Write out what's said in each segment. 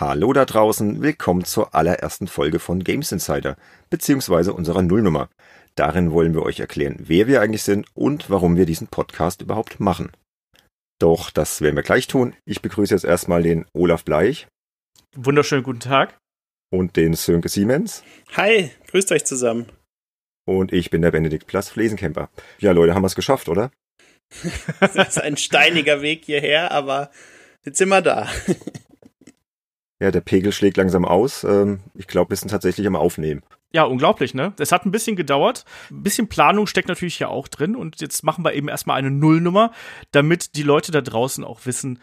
Hallo da draußen, willkommen zur allerersten Folge von Games Insider, beziehungsweise unserer Nullnummer. Darin wollen wir euch erklären, wer wir eigentlich sind und warum wir diesen Podcast überhaupt machen. Doch das werden wir gleich tun. Ich begrüße jetzt erstmal den Olaf Bleich. Wunderschönen guten Tag. Und den Sönke Siemens. Hi, grüßt euch zusammen. Und ich bin der Benedikt Plus Flesencamper. Ja, Leute, haben wir es geschafft, oder? das ist ein steiniger Weg hierher, aber jetzt sind wir da. Ja, der Pegel schlägt langsam aus. Ähm, ich glaube, wir sind tatsächlich am Aufnehmen. Ja, unglaublich, ne? Es hat ein bisschen gedauert. Ein bisschen Planung steckt natürlich hier auch drin. Und jetzt machen wir eben erstmal eine Nullnummer, damit die Leute da draußen auch wissen,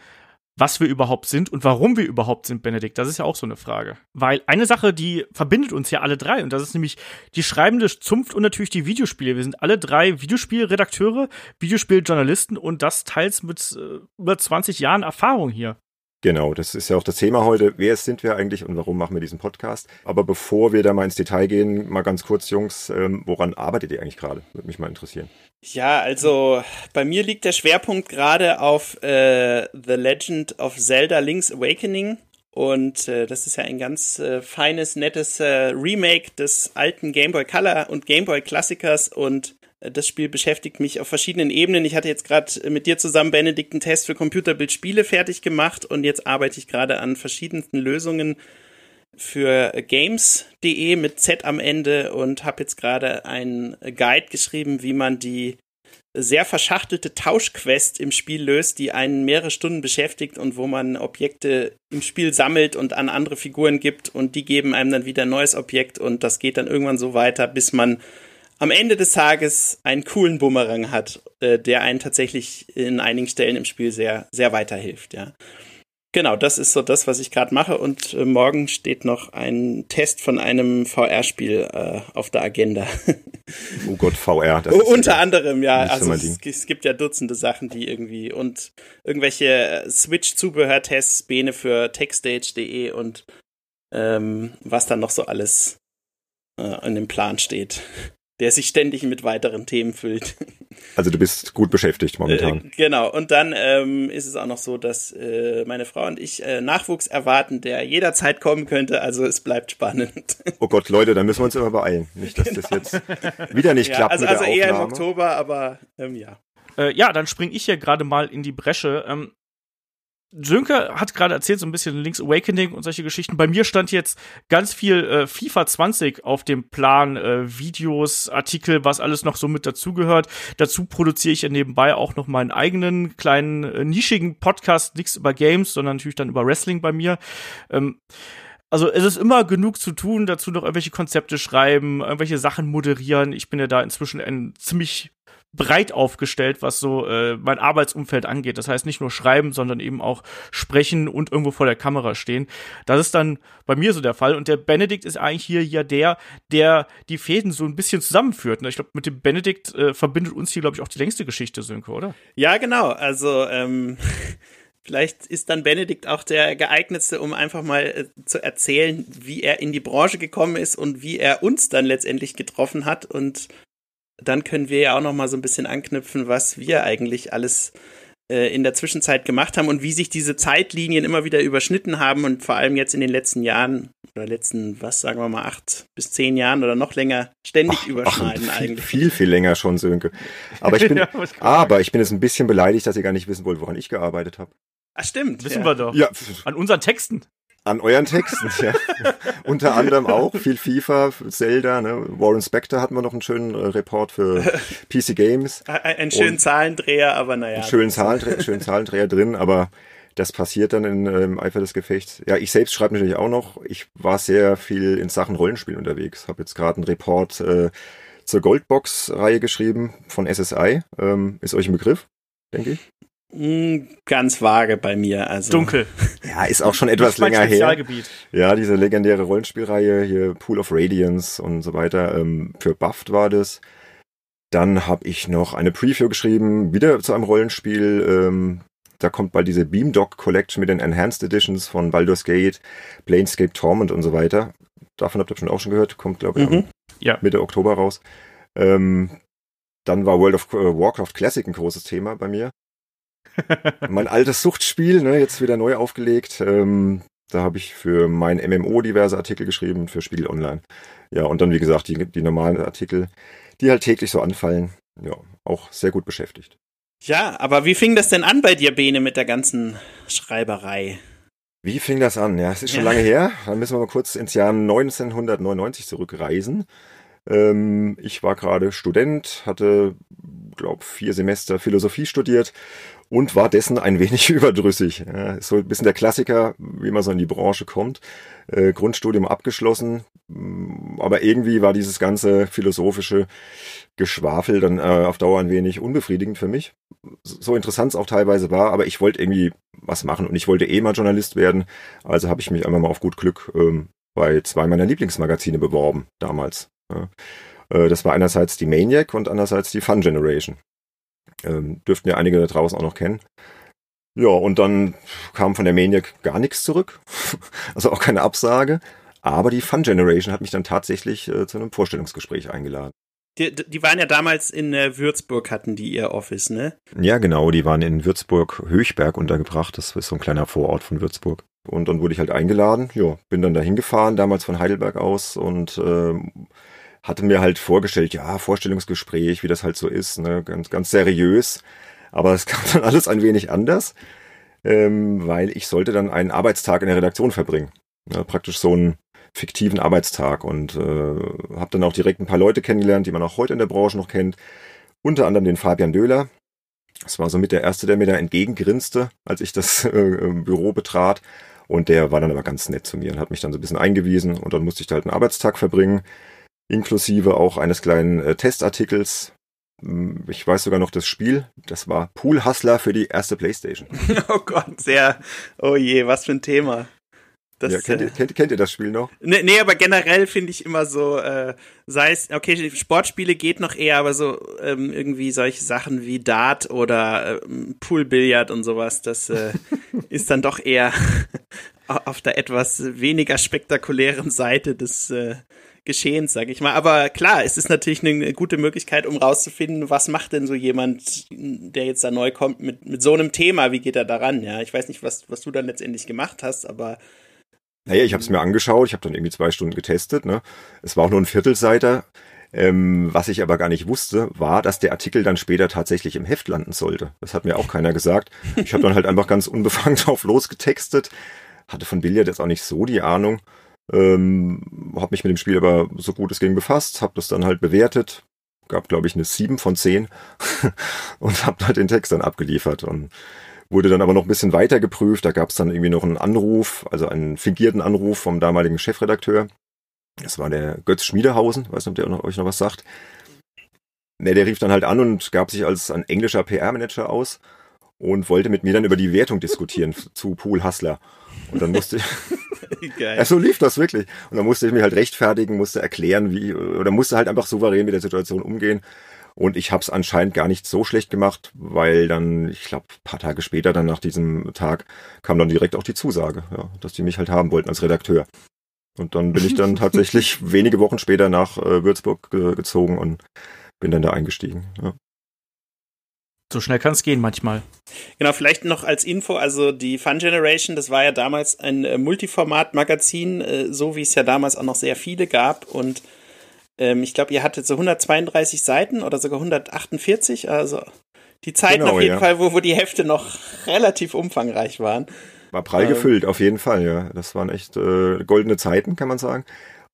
was wir überhaupt sind und warum wir überhaupt sind, Benedikt. Das ist ja auch so eine Frage. Weil eine Sache, die verbindet uns ja alle drei, und das ist nämlich die schreibende Zunft und natürlich die Videospiele. Wir sind alle drei Videospielredakteure, Videospieljournalisten und das teils mit äh, über 20 Jahren Erfahrung hier. Genau, das ist ja auch das Thema heute. Wer sind wir eigentlich und warum machen wir diesen Podcast? Aber bevor wir da mal ins Detail gehen, mal ganz kurz, Jungs, ähm, woran arbeitet ihr eigentlich gerade? Würde mich mal interessieren. Ja, also bei mir liegt der Schwerpunkt gerade auf äh, The Legend of Zelda Link's Awakening. Und äh, das ist ja ein ganz äh, feines, nettes äh, Remake des alten Game Boy Color und Game Boy Klassikers. Und das Spiel beschäftigt mich auf verschiedenen Ebenen. Ich hatte jetzt gerade mit dir zusammen, Benedikt, einen Test für Computerbildspiele fertig gemacht und jetzt arbeite ich gerade an verschiedensten Lösungen für games.de mit Z am Ende und habe jetzt gerade einen Guide geschrieben, wie man die sehr verschachtelte Tauschquest im Spiel löst, die einen mehrere Stunden beschäftigt und wo man Objekte im Spiel sammelt und an andere Figuren gibt und die geben einem dann wieder ein neues Objekt und das geht dann irgendwann so weiter, bis man am Ende des Tages einen coolen Bumerang hat, äh, der einen tatsächlich in einigen Stellen im Spiel sehr, sehr weiterhilft, ja. Genau, das ist so das, was ich gerade mache. Und äh, morgen steht noch ein Test von einem VR-Spiel äh, auf der Agenda. oh Gott, VR. Das Unter ja anderem, ja. Also es, es, gibt ja Dutzende Sachen, die irgendwie und irgendwelche Switch-Zubehörtests, Bene für techstage.de und ähm, was dann noch so alles äh, in dem Plan steht der sich ständig mit weiteren Themen füllt. Also du bist gut beschäftigt momentan. Äh, genau. Und dann ähm, ist es auch noch so, dass äh, meine Frau und ich äh, Nachwuchs erwarten, der jederzeit kommen könnte. Also es bleibt spannend. Oh Gott, Leute, dann müssen wir uns immer beeilen. Nicht, dass genau. das jetzt wieder nicht ja, klappt also, mit der also eher im Oktober, aber ähm, ja. Äh, ja, dann springe ich hier gerade mal in die Bresche. Ähm, Sönke hat gerade erzählt, so ein bisschen Link's Awakening und solche Geschichten. Bei mir stand jetzt ganz viel äh, FIFA 20 auf dem Plan, äh, Videos, Artikel, was alles noch so mit dazugehört. Dazu produziere ich ja nebenbei auch noch meinen eigenen kleinen äh, nischigen Podcast, nichts über Games, sondern natürlich dann über Wrestling bei mir. Ähm, also es ist immer genug zu tun, dazu noch irgendwelche Konzepte schreiben, irgendwelche Sachen moderieren. Ich bin ja da inzwischen ein ziemlich breit aufgestellt, was so äh, mein Arbeitsumfeld angeht. Das heißt nicht nur schreiben, sondern eben auch sprechen und irgendwo vor der Kamera stehen. Das ist dann bei mir so der Fall. Und der Benedikt ist eigentlich hier ja der, der die Fäden so ein bisschen zusammenführt. Ich glaube, mit dem Benedikt äh, verbindet uns hier, glaube ich, auch die längste Geschichte, Sönke, oder? Ja, genau. Also ähm Vielleicht ist dann Benedikt auch der geeignetste, um einfach mal äh, zu erzählen, wie er in die Branche gekommen ist und wie er uns dann letztendlich getroffen hat und dann können wir ja auch noch mal so ein bisschen anknüpfen, was wir eigentlich alles äh, in der Zwischenzeit gemacht haben und wie sich diese Zeitlinien immer wieder überschnitten haben und vor allem jetzt in den letzten Jahren oder letzten, was sagen wir mal, acht bis zehn Jahren oder noch länger ständig ach, überschneiden ach, eigentlich. Viel, viel länger schon, Sönke. Aber ich bin, ja, aber ich bin jetzt ein bisschen beleidigt, dass ihr gar nicht wissen wollt, woran ich gearbeitet habe. Ach stimmt. Wissen ja. wir doch. Ja. An unseren Texten. An euren Texten, ja. Unter anderem auch viel FIFA, Zelda, ne? Warren Spector hatten wir noch einen schönen äh, Report für PC Games. Einen schönen Und Zahlendreher, aber naja. Einen schönen, Zahlendreher, schönen Zahlendreher drin, aber das passiert dann in, äh, im Eifer des Gefechts. Ja, ich selbst schreibe natürlich auch noch. Ich war sehr viel in Sachen Rollenspiel unterwegs. Habe jetzt gerade einen Report äh, zur Goldbox-Reihe geschrieben von SSI. Ähm, ist euch ein Begriff, denke ich? Hm, ganz vage bei mir. Also. Dunkel. Ja, ist auch schon etwas länger her. Ja, diese legendäre Rollenspielreihe hier, Pool of Radiance und so weiter. Ähm, für Buffed war das. Dann habe ich noch eine Preview geschrieben, wieder zu einem Rollenspiel. Ähm, da kommt bald diese Beamdog Collection mit den Enhanced Editions von Baldur's Gate, Planescape Torment und so weiter. Davon habt ihr schon auch schon gehört. Kommt, glaube ich, mhm. ja. Mitte Oktober raus. Ähm, dann war World of äh, Warcraft Classic ein großes Thema bei mir mein altes Suchtspiel, ne, jetzt wieder neu aufgelegt. Ähm, Da habe ich für mein MMO diverse Artikel geschrieben, für Spiegel Online. Ja, und dann, wie gesagt, die, die normalen Artikel, die halt täglich so anfallen. Ja, auch sehr gut beschäftigt. Ja, aber wie fing das denn an bei dir, Bene, mit der ganzen Schreiberei? Wie fing das an? Ja, es ist schon ja. lange her. Dann müssen wir mal kurz ins Jahr 1999 zurückreisen. Ähm, ich war gerade Student, hatte, glaube vier Semester Philosophie studiert und war dessen ein wenig überdrüssig. So ein bisschen der Klassiker, wie man so in die Branche kommt. Äh, Grundstudium abgeschlossen, mm, aber irgendwie war dieses ganze philosophische Geschwafel dann äh, auf Dauer ein wenig unbefriedigend für mich. So interessant es auch teilweise war, aber ich wollte irgendwie was machen und ich wollte eh mal Journalist werden. Also habe ich mich einfach mal auf gut Glück ähm, bei zwei meiner Lieblingsmagazine beworben damals. Äh, das war einerseits die Maniac und andererseits die Fun Generation. Ähm, dürften ja einige da draußen auch noch kennen. Ja, und dann kam von der Maniac gar nichts zurück. also auch keine Absage. Aber die Fun Generation hat mich dann tatsächlich äh, zu einem Vorstellungsgespräch eingeladen. Die, die waren ja damals in äh, Würzburg, hatten die ihr Office, ne? Ja, genau. Die waren in Würzburg-Höchberg untergebracht. Das ist so ein kleiner Vorort von Würzburg. Und dann wurde ich halt eingeladen. Ja, bin dann dahin gefahren, damals von Heidelberg aus und äh, hatte mir halt vorgestellt, ja, Vorstellungsgespräch, wie das halt so ist, ne, ganz, ganz seriös. Aber es kam dann alles ein wenig anders, ähm, weil ich sollte dann einen Arbeitstag in der Redaktion verbringen. Ja, praktisch so einen fiktiven Arbeitstag und äh, habe dann auch direkt ein paar Leute kennengelernt, die man auch heute in der Branche noch kennt. Unter anderem den Fabian Döhler. Das war so mit der Erste, der mir da entgegengrinste, als ich das äh, Büro betrat. Und der war dann aber ganz nett zu mir und hat mich dann so ein bisschen eingewiesen und dann musste ich da halt einen Arbeitstag verbringen inklusive auch eines kleinen äh, Testartikels. Hm, ich weiß sogar noch das Spiel. Das war Pool Hustler für die erste Playstation. oh Gott, sehr. Oh je, was für ein Thema. Das, ja, kennt, ihr, äh, kennt, kennt ihr das Spiel noch? Nee, nee aber generell finde ich immer so, äh, sei es, okay, Sportspiele geht noch eher, aber so ähm, irgendwie solche Sachen wie Dart oder äh, Poolbillard und sowas, das äh, ist dann doch eher auf der etwas weniger spektakulären Seite des, äh, Geschehens, sage ich mal. Aber klar, es ist natürlich eine gute Möglichkeit, um rauszufinden, was macht denn so jemand, der jetzt da neu kommt mit, mit so einem Thema, wie geht er daran? Ja, ich weiß nicht, was, was du dann letztendlich gemacht hast, aber naja, ich habe es mir angeschaut, ich habe dann irgendwie zwei Stunden getestet. Ne? Es war auch nur ein Viertelseiter. Ähm, was ich aber gar nicht wusste, war, dass der Artikel dann später tatsächlich im Heft landen sollte. Das hat mir auch keiner gesagt. Ich habe dann halt einfach ganz unbefangen drauf losgetextet. Hatte von Billard jetzt auch nicht so die Ahnung. Ähm, habe mich mit dem Spiel aber so gut es ging befasst, habe das dann halt bewertet, gab glaube ich eine 7 von 10 und habe halt den Text dann abgeliefert und wurde dann aber noch ein bisschen weiter geprüft. Da gab es dann irgendwie noch einen Anruf, also einen fingierten Anruf vom damaligen Chefredakteur. Das war der Götz Schmiedehausen, weiß nicht, ob der euch noch was sagt. Ne, der rief dann halt an und gab sich als ein englischer PR-Manager aus und wollte mit mir dann über die Wertung diskutieren zu Pool Hustler. Und dann musste ich, Geil. Ja, so lief das wirklich. Und dann musste ich mich halt rechtfertigen, musste erklären, wie, oder musste halt einfach souverän mit der Situation umgehen. Und ich habe es anscheinend gar nicht so schlecht gemacht, weil dann, ich glaube, paar Tage später, dann nach diesem Tag, kam dann direkt auch die Zusage, ja, dass die mich halt haben wollten als Redakteur. Und dann bin ich dann tatsächlich wenige Wochen später nach äh, Würzburg ge gezogen und bin dann da eingestiegen. Ja. So schnell kann es gehen manchmal. Genau, vielleicht noch als Info, also die Fun Generation, das war ja damals ein äh, Multiformat-Magazin, äh, so wie es ja damals auch noch sehr viele gab. Und ähm, ich glaube, ihr hattet so 132 Seiten oder sogar 148, also die Zeiten genau, auf jeden ja. Fall, wo, wo die Hefte noch relativ umfangreich waren. War prall ähm, gefüllt, auf jeden Fall, ja. Das waren echt äh, goldene Zeiten, kann man sagen.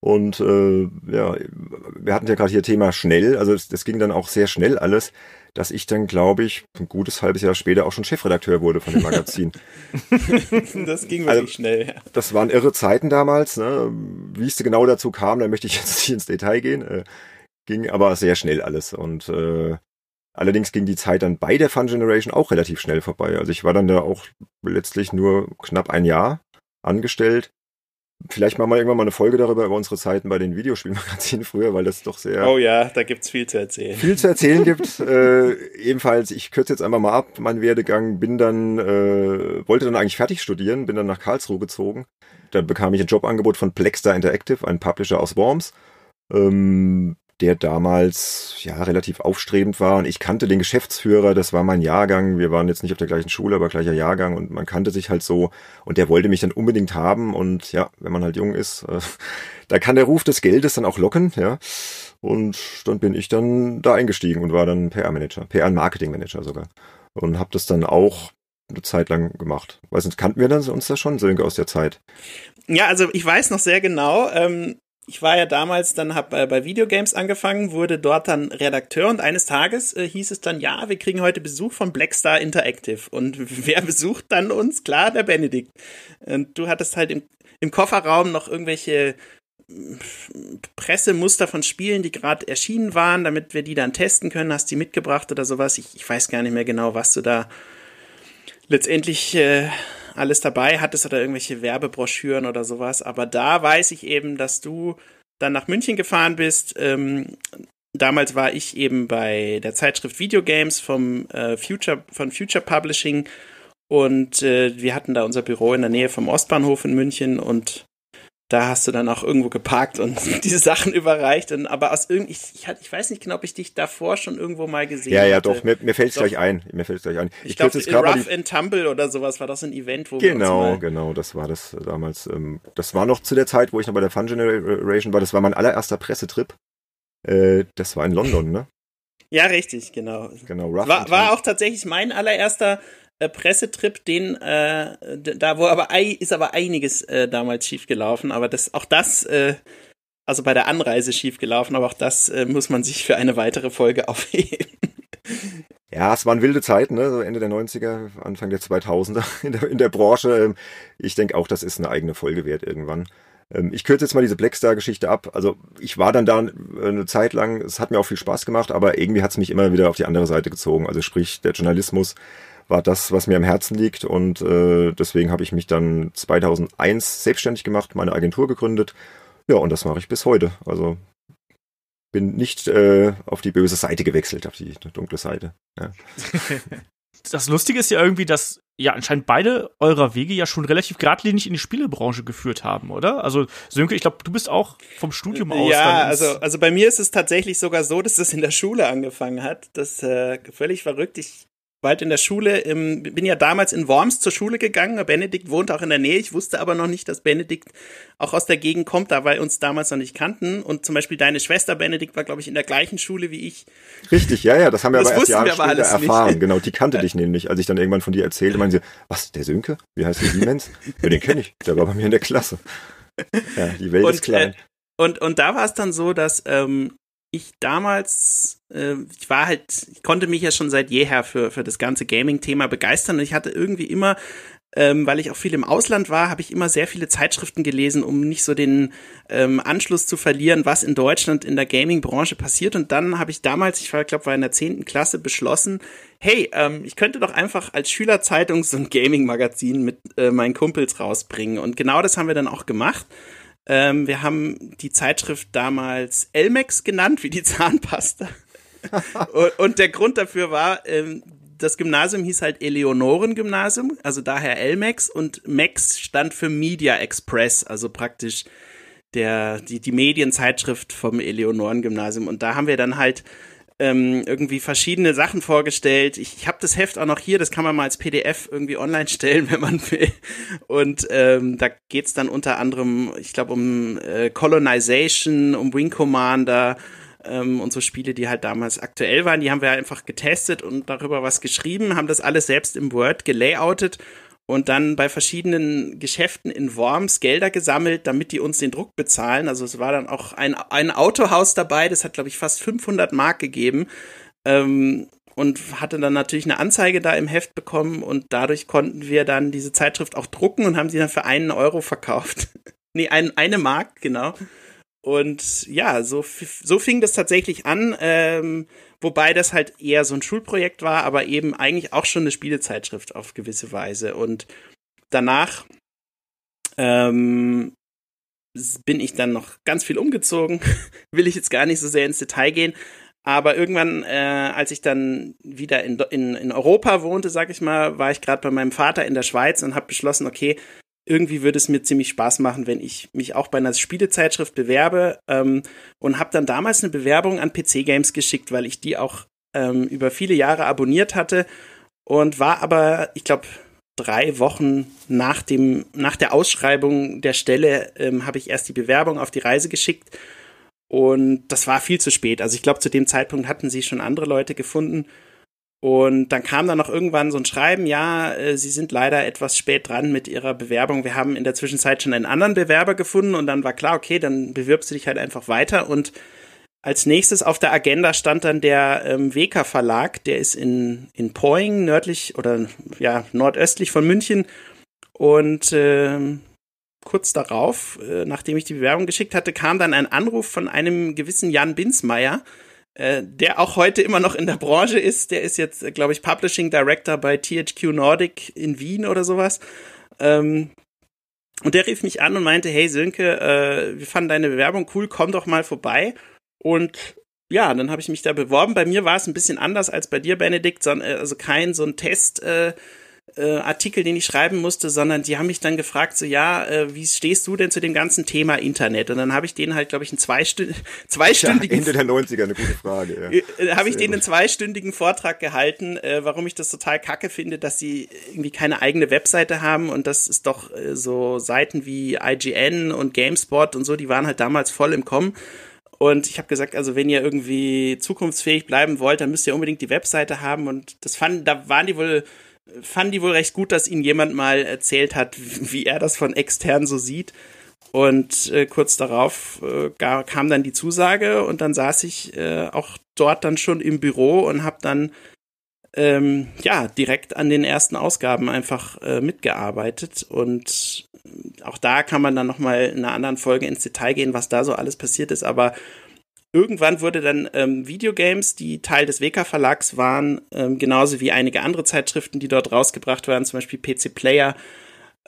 Und äh, ja, wir hatten ja gerade hier Thema schnell, also es ging dann auch sehr schnell alles dass ich dann, glaube ich, ein gutes halbes Jahr später auch schon Chefredakteur wurde von dem Magazin. das ging wirklich also, schnell. Ja. Das waren irre Zeiten damals. Ne? Wie es genau dazu kam, da möchte ich jetzt nicht ins Detail gehen. Äh, ging aber sehr schnell alles. Und äh, allerdings ging die Zeit dann bei der Fun Generation auch relativ schnell vorbei. Also ich war dann da auch letztlich nur knapp ein Jahr angestellt Vielleicht machen wir irgendwann mal eine Folge darüber, über unsere Zeiten bei den Videospielmagazinen früher, weil das doch sehr. Oh ja, da gibt's viel zu erzählen. Viel zu erzählen gibt. äh, ebenfalls, ich kürze jetzt einfach mal ab, mein Werdegang, bin dann, äh, wollte dann eigentlich fertig studieren, bin dann nach Karlsruhe gezogen. Da bekam ich ein Jobangebot von Plexstar Interactive, ein Publisher aus Worms. Ähm, der damals ja relativ aufstrebend war und ich kannte den Geschäftsführer, das war mein Jahrgang, wir waren jetzt nicht auf der gleichen Schule, aber gleicher Jahrgang und man kannte sich halt so und der wollte mich dann unbedingt haben und ja, wenn man halt jung ist, äh, da kann der Ruf des Geldes dann auch locken, ja. Und dann bin ich dann da eingestiegen und war dann PR-Manager, PR-Marketing-Manager sogar und habe das dann auch eine Zeit lang gemacht. Weiß nicht, kannten wir das, uns da schon, Sönke, aus der Zeit? Ja, also ich weiß noch sehr genau, ähm, ich war ja damals, dann habe äh, bei Videogames angefangen, wurde dort dann Redakteur und eines Tages äh, hieß es dann, ja, wir kriegen heute Besuch von Blackstar Interactive. Und wer besucht dann uns? Klar, der Benedikt. Und du hattest halt im, im Kofferraum noch irgendwelche mm, Pressemuster von Spielen, die gerade erschienen waren, damit wir die dann testen können. Hast die mitgebracht oder sowas? Ich, ich weiß gar nicht mehr genau, was du da letztendlich äh, alles dabei hattest oder irgendwelche Werbebroschüren oder sowas. Aber da weiß ich eben, dass du dann nach München gefahren bist. Ähm, damals war ich eben bei der Zeitschrift Videogames vom äh, Future von Future Publishing und äh, wir hatten da unser Büro in der Nähe vom Ostbahnhof in München und da hast du dann auch irgendwo geparkt und diese Sachen überreicht. Und, aber aus irgendwie, ich, ich, ich, weiß nicht genau, ob ich dich davor schon irgendwo mal gesehen habe. Ja, ja, hatte. doch, mir, mir fällt es gleich ein. Mir fällt es gleich ein. Ich, ich glaube, Rough and Tumble oder sowas war das ein Event, wo Genau, wir uns genau, das war das damals. Ähm, das war noch zu der Zeit, wo ich noch bei der Fun Generation war. Das war mein allererster Pressetrip. Äh, das war in London, ne? Ja, richtig, genau. Genau, Rough war, war auch tatsächlich mein allererster äh, Pressetrip, den äh, da wo aber ist aber einiges äh, damals schiefgelaufen, aber das auch das äh, also bei der Anreise schiefgelaufen, aber auch das äh, muss man sich für eine weitere Folge aufheben. Ja, es waren wilde Zeiten, ne? Ende der 90er, Anfang der 2000er in der, in der Branche. Ähm, ich denke auch, das ist eine eigene Folge wert irgendwann. Ähm, ich kürze jetzt mal diese Blackstar-Geschichte ab. Also ich war dann da eine Zeit lang, es hat mir auch viel Spaß gemacht, aber irgendwie hat es mich immer wieder auf die andere Seite gezogen. Also sprich, der Journalismus war das, was mir am Herzen liegt und äh, deswegen habe ich mich dann 2001 selbstständig gemacht, meine Agentur gegründet. Ja, und das mache ich bis heute. Also bin nicht äh, auf die böse Seite gewechselt, auf die dunkle Seite. Ja. das Lustige ist ja irgendwie, dass ja anscheinend beide eurer Wege ja schon relativ geradlinig in die Spielebranche geführt haben, oder? Also Sönke, ich glaube, du bist auch vom Studium aus. Ja, also also bei mir ist es tatsächlich sogar so, dass es in der Schule angefangen hat. Das äh, völlig verrückt. Ich bald in der Schule, im, bin ja damals in Worms zur Schule gegangen. Benedikt wohnt auch in der Nähe. Ich wusste aber noch nicht, dass Benedikt auch aus der Gegend kommt, da wir uns damals noch nicht kannten. Und zum Beispiel deine Schwester Benedikt war, glaube ich, in der gleichen Schule wie ich. Richtig, ja, ja, das haben wir das aber erst Jahre wir später erfahren. Nicht. Genau, die kannte dich nämlich. Als ich dann irgendwann von dir erzählte, meinen sie, was, der Sönke? Wie heißt der Siemens? ja, den kenne ich. Der war bei mir in der Klasse. Ja, die Welt und, ist klein. Äh, und, und da war es dann so, dass ähm, ich damals, äh, ich war halt, ich konnte mich ja schon seit jeher für, für das ganze Gaming-Thema begeistern und ich hatte irgendwie immer, ähm, weil ich auch viel im Ausland war, habe ich immer sehr viele Zeitschriften gelesen, um nicht so den ähm, Anschluss zu verlieren, was in Deutschland in der Gaming-Branche passiert. Und dann habe ich damals, ich war, glaube war in der zehnten Klasse, beschlossen, hey, ähm, ich könnte doch einfach als Schülerzeitung so ein Gaming-Magazin mit äh, meinen Kumpels rausbringen. Und genau das haben wir dann auch gemacht. Ähm, wir haben die Zeitschrift damals Elmex genannt, wie die Zahnpasta. und, und, der Grund dafür war, ähm, das Gymnasium hieß halt Eleonoren-Gymnasium, also daher Elmex und Mex stand für Media Express, also praktisch der, die, die Medienzeitschrift vom Eleonoren-Gymnasium. Und da haben wir dann halt ähm, irgendwie verschiedene Sachen vorgestellt. Ich, ich habe das Heft auch noch hier, das kann man mal als PDF irgendwie online stellen, wenn man will. Und ähm, da geht's dann unter anderem, ich glaube, um äh, Colonization, um Wing Commander ähm, und so Spiele, die halt damals aktuell waren. Die haben wir einfach getestet und darüber was geschrieben, haben das alles selbst im Word gelayoutet und dann bei verschiedenen Geschäften in Worms Gelder gesammelt, damit die uns den Druck bezahlen. Also es war dann auch ein, ein Autohaus dabei, das hat, glaube ich, fast 500 Mark gegeben. Ähm, und hatte dann natürlich eine Anzeige da im Heft bekommen und dadurch konnten wir dann diese Zeitschrift auch drucken und haben sie dann für einen Euro verkauft. nee, ein, eine Mark, genau. Und ja, so, so fing das tatsächlich an. Ähm, Wobei das halt eher so ein Schulprojekt war, aber eben eigentlich auch schon eine Spielezeitschrift auf gewisse Weise. Und danach ähm, bin ich dann noch ganz viel umgezogen. Will ich jetzt gar nicht so sehr ins Detail gehen. Aber irgendwann, äh, als ich dann wieder in, in, in Europa wohnte, sag ich mal, war ich gerade bei meinem Vater in der Schweiz und habe beschlossen, okay, irgendwie würde es mir ziemlich Spaß machen, wenn ich mich auch bei einer Spielezeitschrift bewerbe ähm, und habe dann damals eine Bewerbung an PC Games geschickt, weil ich die auch ähm, über viele Jahre abonniert hatte und war aber, ich glaube, drei Wochen nach dem nach der Ausschreibung der Stelle ähm, habe ich erst die Bewerbung auf die Reise geschickt und das war viel zu spät. Also ich glaube, zu dem Zeitpunkt hatten sie schon andere Leute gefunden und dann kam dann noch irgendwann so ein Schreiben, ja, äh, Sie sind leider etwas spät dran mit Ihrer Bewerbung. Wir haben in der Zwischenzeit schon einen anderen Bewerber gefunden und dann war klar, okay, dann bewirbst du dich halt einfach weiter. Und als nächstes auf der Agenda stand dann der ähm, WK Verlag, der ist in, in Poing, nördlich oder ja, nordöstlich von München. Und äh, kurz darauf, äh, nachdem ich die Bewerbung geschickt hatte, kam dann ein Anruf von einem gewissen Jan Binsmeier, äh, der auch heute immer noch in der Branche ist. Der ist jetzt, äh, glaube ich, Publishing Director bei THQ Nordic in Wien oder sowas. Ähm, und der rief mich an und meinte, hey Sönke, äh, wir fanden deine Bewerbung cool, komm doch mal vorbei. Und ja, dann habe ich mich da beworben. Bei mir war es ein bisschen anders als bei dir, Benedikt, sondern also kein so ein Test. Äh, äh, Artikel, den ich schreiben musste, sondern die haben mich dann gefragt, so ja, äh, wie stehst du denn zu dem ganzen Thema Internet? Und dann habe ich denen halt, glaube ich, einen zweistünd zweistündigen ja, Ende der 90er eine gute Frage. Ja. Äh, habe ich denen einen zweistündigen Vortrag gehalten, äh, warum ich das total kacke finde, dass sie irgendwie keine eigene Webseite haben und das ist doch äh, so Seiten wie IGN und GameSpot und so, die waren halt damals voll im Kommen. Und ich habe gesagt, also wenn ihr irgendwie zukunftsfähig bleiben wollt, dann müsst ihr unbedingt die Webseite haben. Und das fanden, da waren die wohl fanden die wohl recht gut, dass ihnen jemand mal erzählt hat, wie er das von extern so sieht. Und äh, kurz darauf äh, kam dann die Zusage und dann saß ich äh, auch dort dann schon im Büro und habe dann ähm, ja direkt an den ersten Ausgaben einfach äh, mitgearbeitet und auch da kann man dann noch mal in einer anderen Folge ins Detail gehen, was da so alles passiert ist. Aber Irgendwann wurde dann ähm, Videogames, die Teil des WK Verlags waren, ähm, genauso wie einige andere Zeitschriften, die dort rausgebracht waren, zum Beispiel PC Player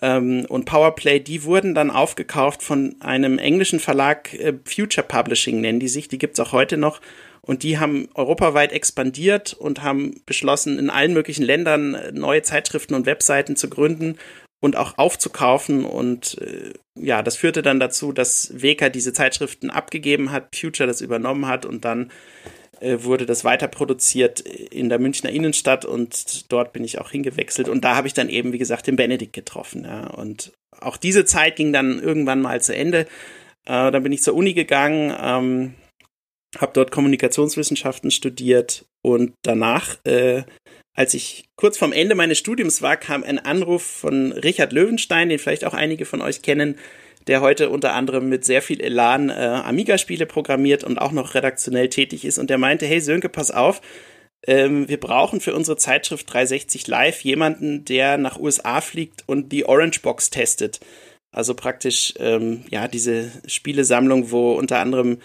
ähm, und Powerplay, die wurden dann aufgekauft von einem englischen Verlag, äh, Future Publishing nennen die sich, die gibt's auch heute noch. Und die haben europaweit expandiert und haben beschlossen, in allen möglichen Ländern äh, neue Zeitschriften und Webseiten zu gründen und auch aufzukaufen. Und äh, ja, das führte dann dazu, dass Weka diese Zeitschriften abgegeben hat, Future das übernommen hat und dann äh, wurde das weiter produziert in der Münchner Innenstadt und dort bin ich auch hingewechselt. Und da habe ich dann eben, wie gesagt, den Benedikt getroffen. Ja. Und auch diese Zeit ging dann irgendwann mal zu Ende. Äh, dann bin ich zur Uni gegangen, ähm, habe dort Kommunikationswissenschaften studiert und danach äh, als ich kurz vorm Ende meines Studiums war, kam ein Anruf von Richard Löwenstein, den vielleicht auch einige von euch kennen, der heute unter anderem mit sehr viel Elan äh, Amiga-Spiele programmiert und auch noch redaktionell tätig ist. Und der meinte, hey Sönke, pass auf, ähm, wir brauchen für unsere Zeitschrift 360 Live jemanden, der nach USA fliegt und die Orange Box testet. Also praktisch, ähm, ja, diese Spielesammlung, wo unter anderem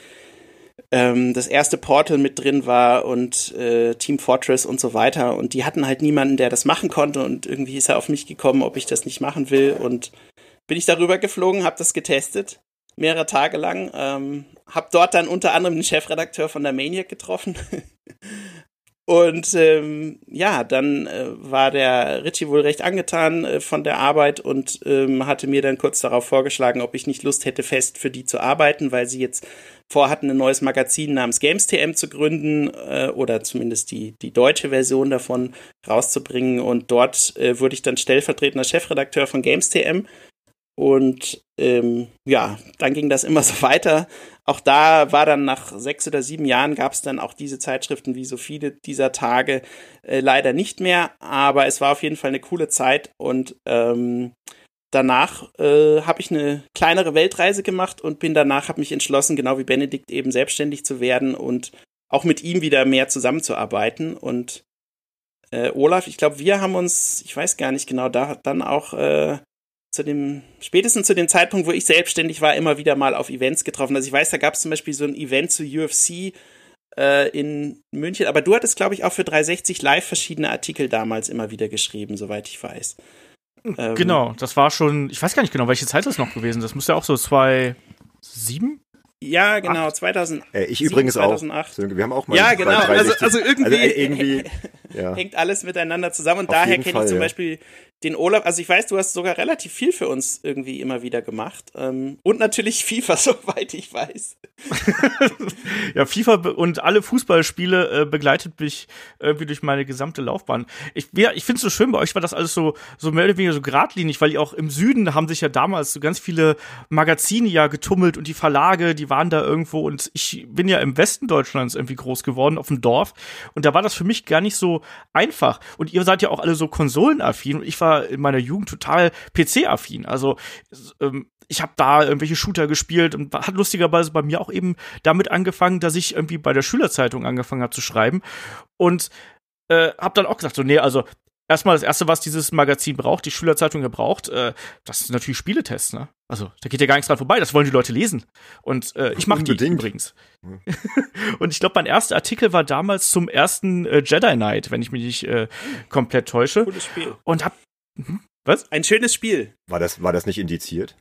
ähm, das erste Portal mit drin war und äh, Team Fortress und so weiter. Und die hatten halt niemanden, der das machen konnte. Und irgendwie ist er auf mich gekommen, ob ich das nicht machen will. Und bin ich darüber geflogen, habe das getestet, mehrere Tage lang. Ähm, hab dort dann unter anderem den Chefredakteur von der Maniac getroffen. Und ähm, ja, dann äh, war der Richie wohl recht angetan äh, von der Arbeit und ähm, hatte mir dann kurz darauf vorgeschlagen, ob ich nicht Lust hätte, fest für die zu arbeiten, weil sie jetzt vorhatten, ein neues Magazin namens GamesTM zu gründen äh, oder zumindest die, die deutsche Version davon rauszubringen. Und dort äh, wurde ich dann stellvertretender Chefredakteur von GamesTM. Und ähm, ja, dann ging das immer so weiter. Auch da war dann nach sechs oder sieben Jahren gab es dann auch diese Zeitschriften wie so viele dieser Tage äh, leider nicht mehr. Aber es war auf jeden Fall eine coole Zeit und ähm, danach äh, habe ich eine kleinere Weltreise gemacht und bin danach, habe mich entschlossen, genau wie Benedikt eben selbstständig zu werden und auch mit ihm wieder mehr zusammenzuarbeiten. Und äh, Olaf, ich glaube, wir haben uns, ich weiß gar nicht genau, da dann auch äh, zu dem, spätestens zu dem Zeitpunkt, wo ich selbstständig war, immer wieder mal auf Events getroffen. Also ich weiß, da gab es zum Beispiel so ein Event zu UFC äh, in München, aber du hattest, glaube ich, auch für 360 Live verschiedene Artikel damals immer wieder geschrieben, soweit ich weiß. Ähm, genau, das war schon, ich weiß gar nicht genau, welche Zeit das noch gewesen. Das müsste ja auch so 2007? Ja, genau, 2000. Äh, ich übrigens 2008. auch. Wir haben auch mal Ja, genau, also, also irgendwie, also irgendwie ja. hängt alles miteinander zusammen und Auf daher kenne ich zum Beispiel den Olaf, also ich weiß, du hast sogar relativ viel für uns irgendwie immer wieder gemacht. Ähm, und natürlich FIFA, soweit ich weiß. ja, FIFA und alle Fußballspiele äh, begleitet mich irgendwie durch meine gesamte Laufbahn. Ich, ja, ich finde es so schön, bei euch war das alles so, so mehr oder weniger so geradlinig, weil auch im Süden haben sich ja damals so ganz viele Magazine ja getummelt und die Verlage, die waren da irgendwo und ich bin ja im Westen Deutschlands irgendwie groß geworden, auf dem Dorf und da war das für mich gar nicht so einfach. Und ihr seid ja auch alle so konsolenaffin und ich war in meiner Jugend total PC-affin. Also ähm, ich habe da irgendwelche Shooter gespielt und hat lustigerweise bei mir auch eben damit angefangen, dass ich irgendwie bei der Schülerzeitung angefangen habe zu schreiben und äh, habe dann auch gesagt, so nee, also erstmal das erste, was dieses Magazin braucht, die Schülerzeitung ja braucht, äh, das ist natürlich Spieletests, ne? Also, da geht ja gar nichts dran vorbei, das wollen die Leute lesen. Und äh, ich mache die übrigens. und ich glaube, mein erster Artikel war damals zum ersten äh, Jedi Knight, wenn ich mich nicht äh, komplett täusche. Gutes Spiel. Und hab. Was? Ein schönes Spiel. War das, war das nicht indiziert?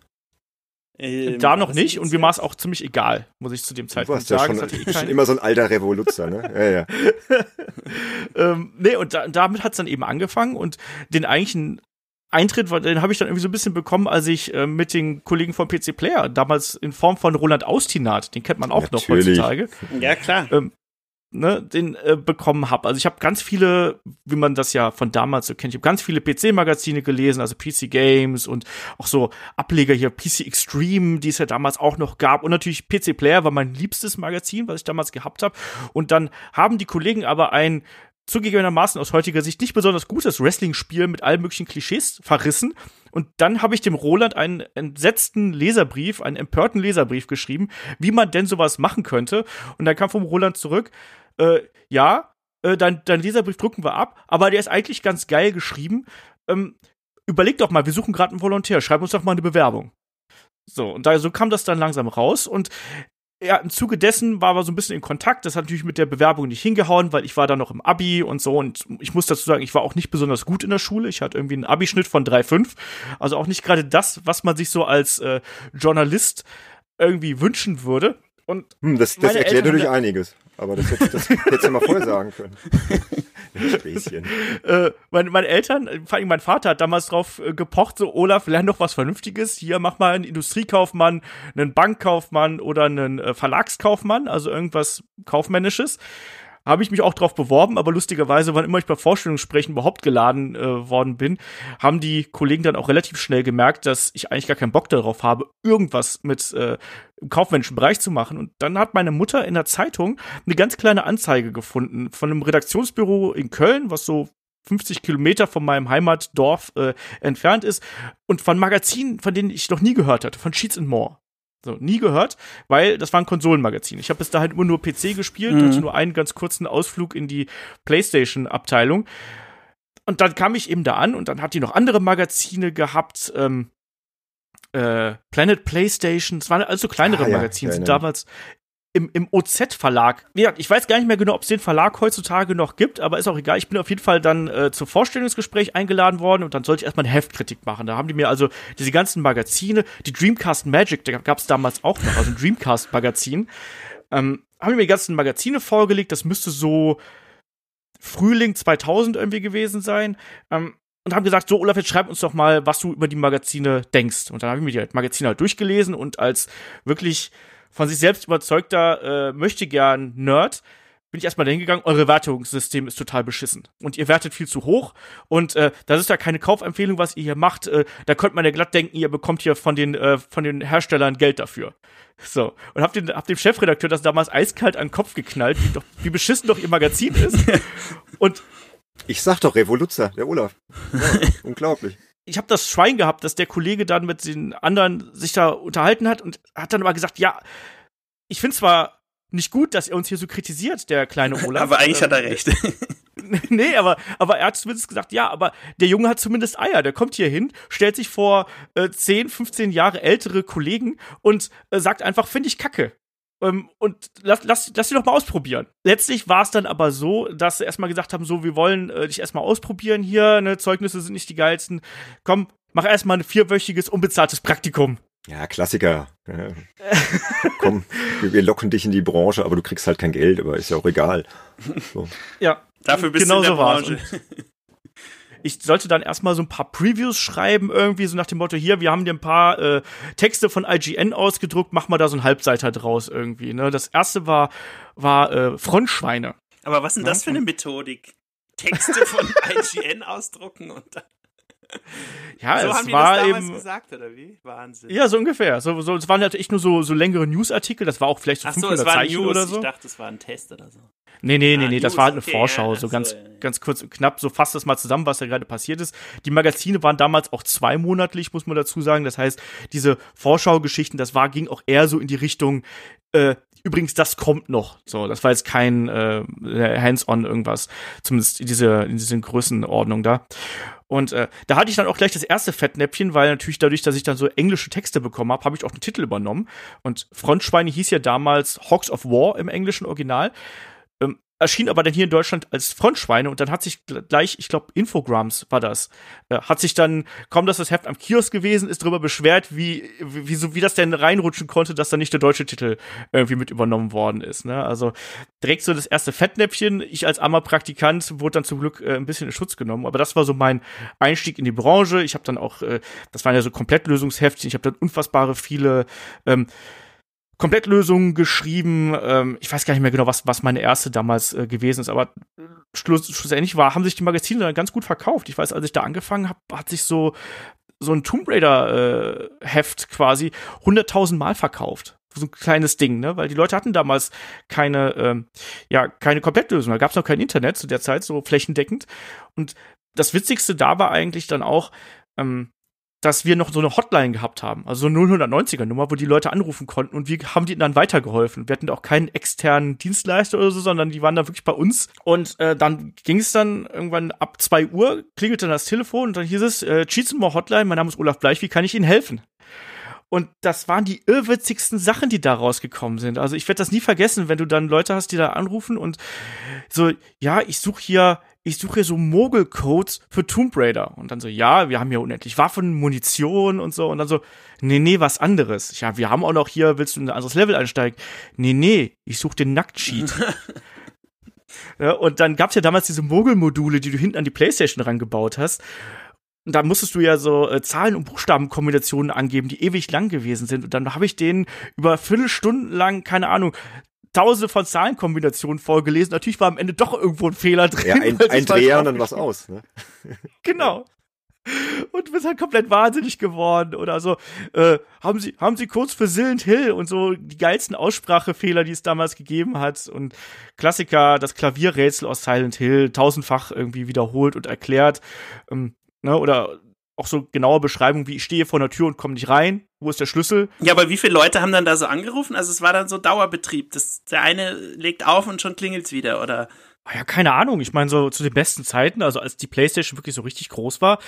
Ähm, da noch nicht und mir war es auch ziemlich egal, muss ich zu dem Zeitpunkt du warst sagen. Ja schon, eh schon immer so ein alter Revoluzer, ne? Ja, ja. ähm, nee, und da, damit hat es dann eben angefangen und den eigentlichen Eintritt, den habe ich dann irgendwie so ein bisschen bekommen, als ich äh, mit den Kollegen von PC Player, damals in Form von Roland Austinat, den kennt man auch Natürlich. noch heutzutage. Ja, klar. Ähm, ne, den äh, bekommen habe. Also ich habe ganz viele, wie man das ja von damals so kennt, ich habe ganz viele PC-Magazine gelesen, also PC Games und auch so Ableger hier, PC Extreme, die es ja damals auch noch gab und natürlich PC Player war mein liebstes Magazin, was ich damals gehabt habe. Und dann haben die Kollegen aber ein zugegebenermaßen aus heutiger Sicht nicht besonders gutes Wrestling-Spiel mit allen möglichen Klischees verrissen. Und dann habe ich dem Roland einen entsetzten Leserbrief, einen empörten Leserbrief geschrieben, wie man denn sowas machen könnte. Und dann kam vom Roland zurück, äh, ja, äh, dein, dein Leserbrief drücken wir ab, aber der ist eigentlich ganz geil geschrieben. Ähm, überleg doch mal, wir suchen gerade einen Volontär, schreib uns doch mal eine Bewerbung. So, und da so kam das dann langsam raus und ja, im Zuge dessen war wir so ein bisschen in Kontakt. Das hat natürlich mit der Bewerbung nicht hingehauen, weil ich war da noch im Abi und so. Und ich muss dazu sagen, ich war auch nicht besonders gut in der Schule. Ich hatte irgendwie einen Abischnitt von 3,5. Also auch nicht gerade das, was man sich so als äh, Journalist irgendwie wünschen würde. Und hm, das, das erklärt natürlich einiges. Aber das hättest du mal vorher sagen können. Späßchen. Äh, meine, meine Eltern, vor allem mein Vater, hat damals drauf äh, gepocht, so Olaf, lern doch was Vernünftiges. Hier, mach mal einen Industriekaufmann, einen Bankkaufmann oder einen äh, Verlagskaufmann, also irgendwas Kaufmännisches habe ich mich auch drauf beworben, aber lustigerweise, wann immer ich bei Vorstellungsgesprächen überhaupt geladen äh, worden bin, haben die Kollegen dann auch relativ schnell gemerkt, dass ich eigentlich gar keinen Bock darauf habe, irgendwas mit äh, im kaufmännischen Bereich zu machen. Und dann hat meine Mutter in der Zeitung eine ganz kleine Anzeige gefunden von einem Redaktionsbüro in Köln, was so 50 Kilometer von meinem Heimatdorf äh, entfernt ist und von Magazinen, von denen ich noch nie gehört hatte, von Sheets and More. So, nie gehört, weil das war ein Konsolenmagazin. Ich habe bis dahin immer nur PC gespielt, mhm. hatte nur einen ganz kurzen Ausflug in die PlayStation-Abteilung. Und dann kam ich eben da an und dann hat die noch andere Magazine gehabt. Ähm, äh, Planet PlayStation, es waren also kleinere ah, ja, Magazine, sind damals im, im OZ-Verlag. Ich weiß gar nicht mehr genau, ob es den Verlag heutzutage noch gibt, aber ist auch egal. Ich bin auf jeden Fall dann äh, zum Vorstellungsgespräch eingeladen worden und dann sollte ich erstmal eine Heftkritik machen. Da haben die mir also diese ganzen Magazine, die Dreamcast Magic, da gab es damals auch noch, also ein Dreamcast-Magazin, ähm, haben die mir die ganzen Magazine vorgelegt. Das müsste so Frühling 2000 irgendwie gewesen sein. Ähm, und haben gesagt, so Olaf, jetzt schreib uns doch mal, was du über die Magazine denkst. Und dann habe ich mir die Magazine halt durchgelesen und als wirklich von sich selbst überzeugter äh, möchte gern Nerd bin ich erstmal dahin gegangen, eure Wertungssystem ist total beschissen. Und ihr wertet viel zu hoch. Und äh, das ist ja keine Kaufempfehlung, was ihr hier macht. Äh, da könnte man ja glatt denken, ihr bekommt hier von den, äh, von den Herstellern Geld dafür. So. Und hab, den, hab dem Chefredakteur das damals eiskalt an den Kopf geknallt, wie, doch, wie beschissen doch ihr Magazin ist. Und ich sag doch Revoluzer, der Olaf. Ja, unglaublich ich habe das Schwein gehabt, dass der Kollege dann mit den anderen sich da unterhalten hat und hat dann aber gesagt, ja, ich finde zwar nicht gut, dass er uns hier so kritisiert, der kleine Olaf. aber eigentlich hat er ähm, recht. nee, aber, aber er hat zumindest gesagt, ja, aber der Junge hat zumindest Eier. Der kommt hier hin, stellt sich vor äh, 10, 15 Jahre ältere Kollegen und äh, sagt einfach, finde ich kacke. Ähm, und lass, lass, lass sie doch mal ausprobieren. Letztlich war es dann aber so, dass sie erstmal gesagt haben, so, wir wollen äh, dich erstmal ausprobieren hier, ne, Zeugnisse sind nicht die geilsten. Komm, mach erstmal ein vierwöchiges unbezahltes Praktikum. Ja, Klassiker. Ja. Komm, wir locken dich in die Branche, aber du kriegst halt kein Geld, aber ist ja auch egal. So. Ja, dafür bist genau du in der so Branche. Ich sollte dann erstmal so ein paar Previews schreiben, irgendwie so nach dem Motto, hier, wir haben dir ein paar äh, Texte von IGN ausgedruckt, mach mal da so ein Halbseiter draus irgendwie. Ne? Das erste war, war äh, Frontschweine. Aber was ist denn das für eine Methodik? Texte von IGN ausdrucken und dann. Ja, so es haben war die das eben gesagt oder wie? Wahnsinn. Ja, so ungefähr. So, so, es waren natürlich nur so, so längere Newsartikel. Das war auch vielleicht so Ach so, 500 es war Zeichen News. oder so. Ich dachte, es war ein Test oder so. Nee, nee, nee, Ah, nee, das News, war halt eine okay, Vorschau, ja, so ganz, so, ja, ja. ganz kurz und knapp. So fasst das mal zusammen, was da gerade passiert ist. Die Magazine waren damals auch zweimonatlich, muss man dazu sagen. Das heißt, diese Vorschaugeschichten, das war, ging auch eher so in die Richtung, äh, übrigens, das kommt noch. So, das war jetzt kein äh, Hands-on irgendwas. Zumindest in diese, in diese Größenordnung da. Und äh, da hatte ich dann auch gleich das erste Fettnäpfchen, weil natürlich dadurch, dass ich dann so englische Texte bekommen habe, habe ich auch den Titel übernommen. Und Frontschweine hieß ja damals Hawks of War im englischen Original. Erschien aber dann hier in Deutschland als Frontschweine und dann hat sich gl- gleich, ich glaube, Infogrames war das, äh, hat sich dann, kaum dass das Heft am Kiosk gewesen ist, darüber beschwert, wie, wie, wie, so, wie das denn reinrutschen konnte, dass da nicht der deutsche Titel irgendwie mit übernommen worden ist. Ne? Also direkt so das erste Fettnäpfchen. Ich als armer Praktikant wurde dann zum Glück äh, ein bisschen in Schutz genommen. Aber das war so mein Einstieg in die Branche. Ich habe dann auch, äh, das waren ja so Komplettlösungsheftchen. Ich habe dann unfassbare viele ähm, Komplettlösungen geschrieben. Ähm, ich weiß gar nicht mehr genau, was, was meine erste damals äh, gewesen ist, aber schluss, schlussendlich war, haben sich die Magazine dann ganz gut verkauft. Ich weiß, als ich da angefangen habe, hat sich so so ein Tomb Raider äh, Heft quasi 100.000 Mal verkauft. So ein kleines Ding, ne? Weil die Leute hatten damals keine, ähm, ja, keine Komplettlösung. Da gab es noch kein Internet zu der Zeit, so flächendeckend. Und das Witzigste da war eigentlich dann auch, ähm, dass wir noch so eine Hotline gehabt haben, also so eine 090er Nummer, wo die Leute anrufen konnten und wir haben denen dann weitergeholfen. Wir hatten auch keinen externen Dienstleister oder so, sondern die waren da wirklich bei uns. Und äh, dann ging es dann irgendwann ab zwei Uhr, klingelte dann das Telefon und dann hieß es, äh, Cheatsenmore Hotline, mein Name ist Olaf Bleich, wie kann ich Ihnen helfen? Und das waren die irrwitzigsten Sachen, die da rausgekommen sind. Also ich werde das nie vergessen, wenn du dann Leute hast, die da anrufen und so, ja, ich suche hier, ich suche hier so Mogel-Codes für Tomb Raider. Und dann so, ja, wir haben hier unendlich Waffen, Munition und so. Und dann so, nee, nee, was anderes. Ja, wir haben auch noch hier, willst du in ein anderes Level einsteigen? Nee, nee, ich suche den Nackt-Cheat. ja, und dann gab's ja damals diese Mogel-Module, die du hinten an die Playstation rangebaut hast. Und da musstest du ja so äh, Zahlen- und Buchstabenkombinationen angeben, die ewig lang gewesen sind. Und dann habe ich denen über Viertelstunden lang, keine Ahnung, tausende von Zahlenkombinationen vorgelesen. Natürlich war am Ende doch irgendwo ein Fehler drin. Ja, ein, ein Dreher und dann was aus. Ne? Genau. Und du bist halt komplett wahnsinnig geworden. Oder so, äh, haben sie, haben sie kurz für Silent Hill und so die geilsten Aussprachefehler, die es damals gegeben hat. Und Klassiker, das Klavierrätsel aus Silent Hill, tausendfach irgendwie wiederholt und erklärt. Ähm, ne, oder auch so genaue Beschreibung, wie ich stehe vor der Tür und komme nicht rein. Wo ist der Schlüssel? Ja, aber wie viele Leute haben dann da so angerufen? Also es war dann so Dauerbetrieb. Das, der eine legt auf und schon klingelt's wieder, oder? Ah Ja, keine Ahnung. Ich meine, so zu den besten Zeiten, also als die Playstation wirklich so richtig groß war,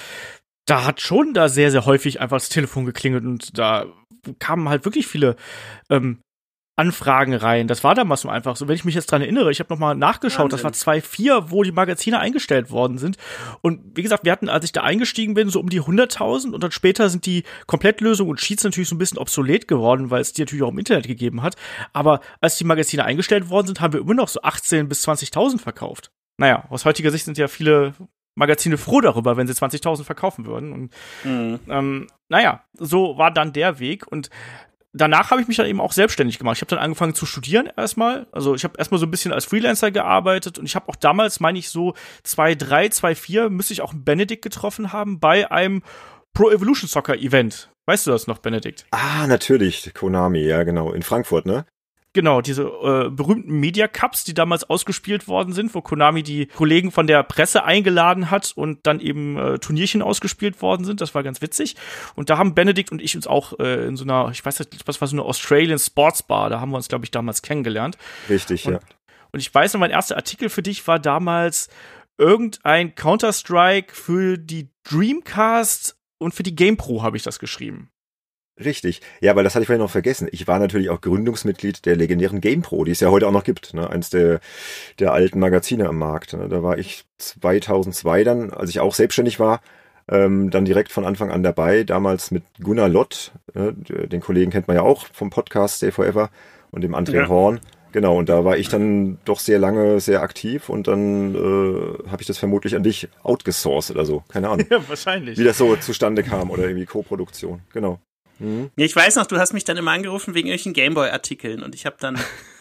da hat schon da sehr, sehr häufig einfach das Telefon geklingelt und da kamen halt wirklich viele ähm, Anfragen rein. Das war damals so einfach so. Wenn ich mich jetzt dran erinnere, ich habe nochmal nachgeschaut, das war Wahnsinn. 2.4, wo die Magazine eingestellt worden sind. Und wie gesagt, wir hatten, als ich da eingestiegen bin, so um die 100.000 und dann später sind die Komplettlösungen und Sheets natürlich so ein bisschen obsolet geworden, weil es die natürlich auch im Internet gegeben hat. Aber als die Magazine eingestellt worden sind, haben wir immer noch so 18.000 bis 20.000 verkauft. Naja, aus heutiger Sicht sind ja viele Magazine froh darüber, wenn sie 20.000 verkaufen würden. Und Mhm. ähm, naja, so war dann der Weg und danach habe ich mich dann eben auch selbstständig gemacht. Ich habe dann angefangen zu studieren erstmal. Also ich habe erstmal so ein bisschen als Freelancer gearbeitet und ich habe auch damals, meine ich so 2.3, 2.4, müsste ich auch einen Benedikt getroffen haben bei einem Pro Evolution Soccer Event. Weißt du das noch, Benedikt? Ah, natürlich, Konami, ja genau, in Frankfurt, ne? Genau, diese äh, berühmten Media Cups, die damals ausgespielt worden sind, wo Konami die Kollegen von der Presse eingeladen hat und dann eben äh, Turnierchen ausgespielt worden sind. Das war ganz witzig. Und da haben Benedikt und ich uns auch äh, in so einer, ich weiß nicht, was war so eine Australian Sports Bar, da haben wir uns, glaube ich, damals kennengelernt. Richtig, Und- ja. Und ich weiß noch, mein erster Artikel für dich war damals irgendein Counter-Strike für die Dreamcast und für die GamePro habe ich das geschrieben. Richtig. Ja, weil das hatte ich vorhin noch vergessen. Ich war natürlich auch Gründungsmitglied der legendären GamePro, die es ja heute auch noch gibt. Ne? Eins der, der alten Magazine am Markt. Ne? Da war ich 2002 dann, als ich auch selbstständig war, ähm, dann direkt von Anfang an dabei. Damals mit Gunnar Lott, ne? den Kollegen kennt man ja auch vom Podcast Stay Forever und dem André Ja. Horn. Genau, und da war ich dann doch sehr lange sehr aktiv und dann äh, habe ich das vermutlich an dich outgesourced oder so. Keine Ahnung. Ja, wahrscheinlich. Wie das so zustande kam oder irgendwie Co-Produktion. Genau. Mhm. Ich weiß noch, du hast mich dann immer angerufen wegen irgendwelchen Gameboy-Artikeln und ich habe dann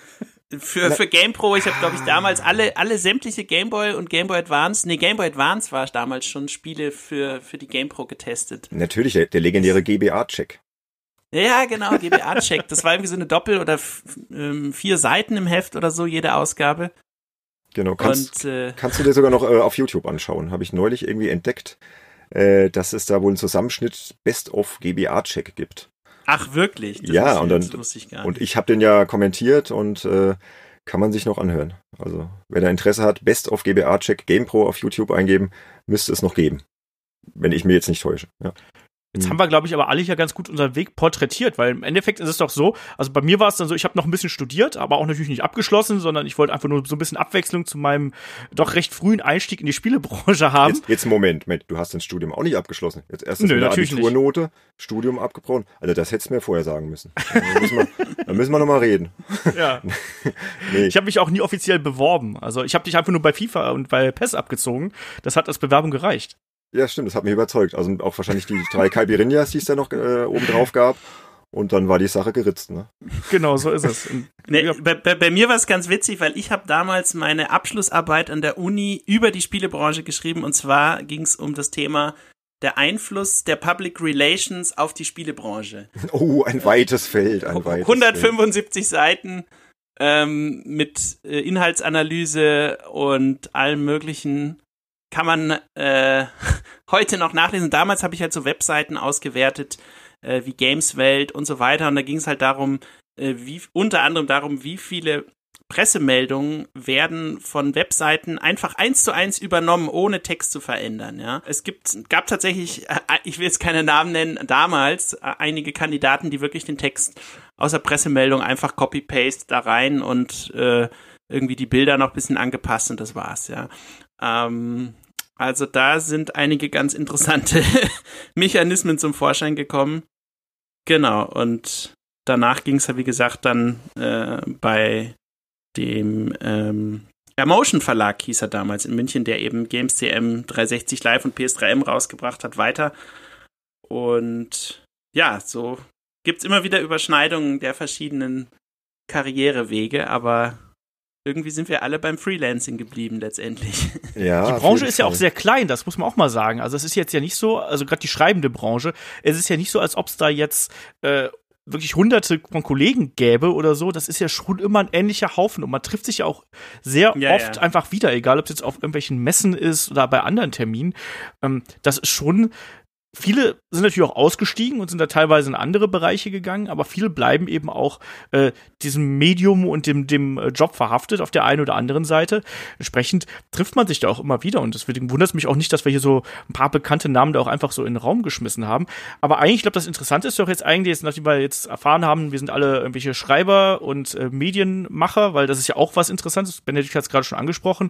für, für GamePro, ich habe glaube ich damals alle, alle sämtliche Gameboy und Gameboy Advance, nee, Gameboy Advance war damals schon Spiele für, für die GamePro getestet. Natürlich, der, der legendäre GBA-Check. Ja, genau, GBA-Check. Das war irgendwie so eine Doppel- oder ähm, vier Seiten im Heft oder so, jede Ausgabe. Genau, kannst, und, äh, kannst du dir sogar noch äh, auf YouTube anschauen. Habe ich neulich irgendwie entdeckt, äh, dass es da wohl einen Zusammenschnitt Best of GBA-Check gibt. Ach, wirklich? Das ja, und dann, ich und ich habe den ja kommentiert und äh, kann man sich noch anhören. Also, wer da Interesse hat, Best of GBA-Check GamePro auf YouTube eingeben, müsste es noch geben. Wenn ich mir jetzt nicht täusche. Ja. Jetzt mhm. haben wir, glaube ich, aber alle hier ganz gut unseren Weg porträtiert, weil im Endeffekt ist es doch so, also bei mir war es dann so, ich habe noch ein bisschen studiert, aber auch natürlich nicht abgeschlossen, sondern ich wollte einfach nur so ein bisschen Abwechslung zu meinem doch recht frühen Einstieg in die Spielebranche haben. Jetzt, jetzt Moment, Moment, du hast dein Studium auch nicht abgeschlossen. Jetzt erst eine Abiturnote, nicht. Studium abgebrochen. Also das hättest du mir vorher sagen müssen. Dann müssen wir, dann müssen wir nochmal reden. Ja. nee. Ich habe mich auch nie offiziell beworben. Also ich habe dich einfach nur bei FIFA und bei PES abgezogen. Das hat als Bewerbung gereicht. Ja, stimmt, das hat mich überzeugt. Also auch wahrscheinlich die drei Caipirinhas, die es da noch äh, oben drauf gab. Und dann war die Sache geritzt, ne? Genau, so ist es. nee, bei, bei, bei, mir war es ganz witzig, weil ich habe damals meine Abschlussarbeit an der Uni über die Spielebranche geschrieben. Und zwar ging es um das Thema der Einfluss der Public Relations auf die Spielebranche. Oh, ein weites Feld, ein weites 175 Feld. Seiten ähm, mit äh, Inhaltsanalyse und allem möglichen kann man äh, heute noch nachlesen. Damals habe ich halt so Webseiten ausgewertet, äh, wie Gameswelt und so weiter. Und da ging es halt darum, äh, wie unter anderem darum, wie viele Pressemeldungen werden von Webseiten einfach eins zu eins übernommen, ohne Text zu verändern. Ja, es gibt gab tatsächlich, äh, ich will jetzt keine Namen nennen, damals äh, einige Kandidaten, die wirklich den Text außer Pressemeldung einfach Copy Paste da rein und äh, irgendwie die Bilder noch ein bisschen angepasst und das war's. Ja, ähm, also da sind einige ganz interessante Mechanismen zum Vorschein gekommen. Genau, und danach ging es ja, wie gesagt, dann äh, bei dem ähm, Emotion Verlag hieß er damals in München, der eben Games CM 360 Live und PS3M rausgebracht hat, weiter. Und ja, so gibt es immer wieder Überschneidungen der verschiedenen Karrierewege, aber irgendwie sind wir alle beim Freelancing geblieben letztendlich. Ja, die Branche ist ja auch sehr klein, das muss man auch mal sagen. Also es ist jetzt ja nicht so, also gerade die schreibende Branche, es ist ja nicht so, als ob es da jetzt äh, wirklich hunderte von Kollegen gäbe oder so, das ist ja schon immer ein ähnlicher Haufen und man trifft sich ja auch sehr ja, oft ja. einfach wieder, egal ob es jetzt auf irgendwelchen Messen ist oder bei anderen Terminen. Ähm, das ist schon Viele sind natürlich auch ausgestiegen und sind da teilweise in andere Bereiche gegangen, aber viele bleiben eben auch äh, diesem Medium und dem, dem äh, Job verhaftet auf der einen oder anderen Seite. Entsprechend trifft man sich da auch immer wieder und deswegen wundert es mich auch nicht, dass wir hier so ein paar bekannte Namen da auch einfach so in den Raum geschmissen haben. Aber eigentlich, ich glaube, das Interessante ist doch jetzt eigentlich, jetzt, nachdem wir jetzt erfahren haben, wir sind alle irgendwelche Schreiber und äh, Medienmacher, weil das ist ja auch was Interessantes. Benedikt hat es gerade schon angesprochen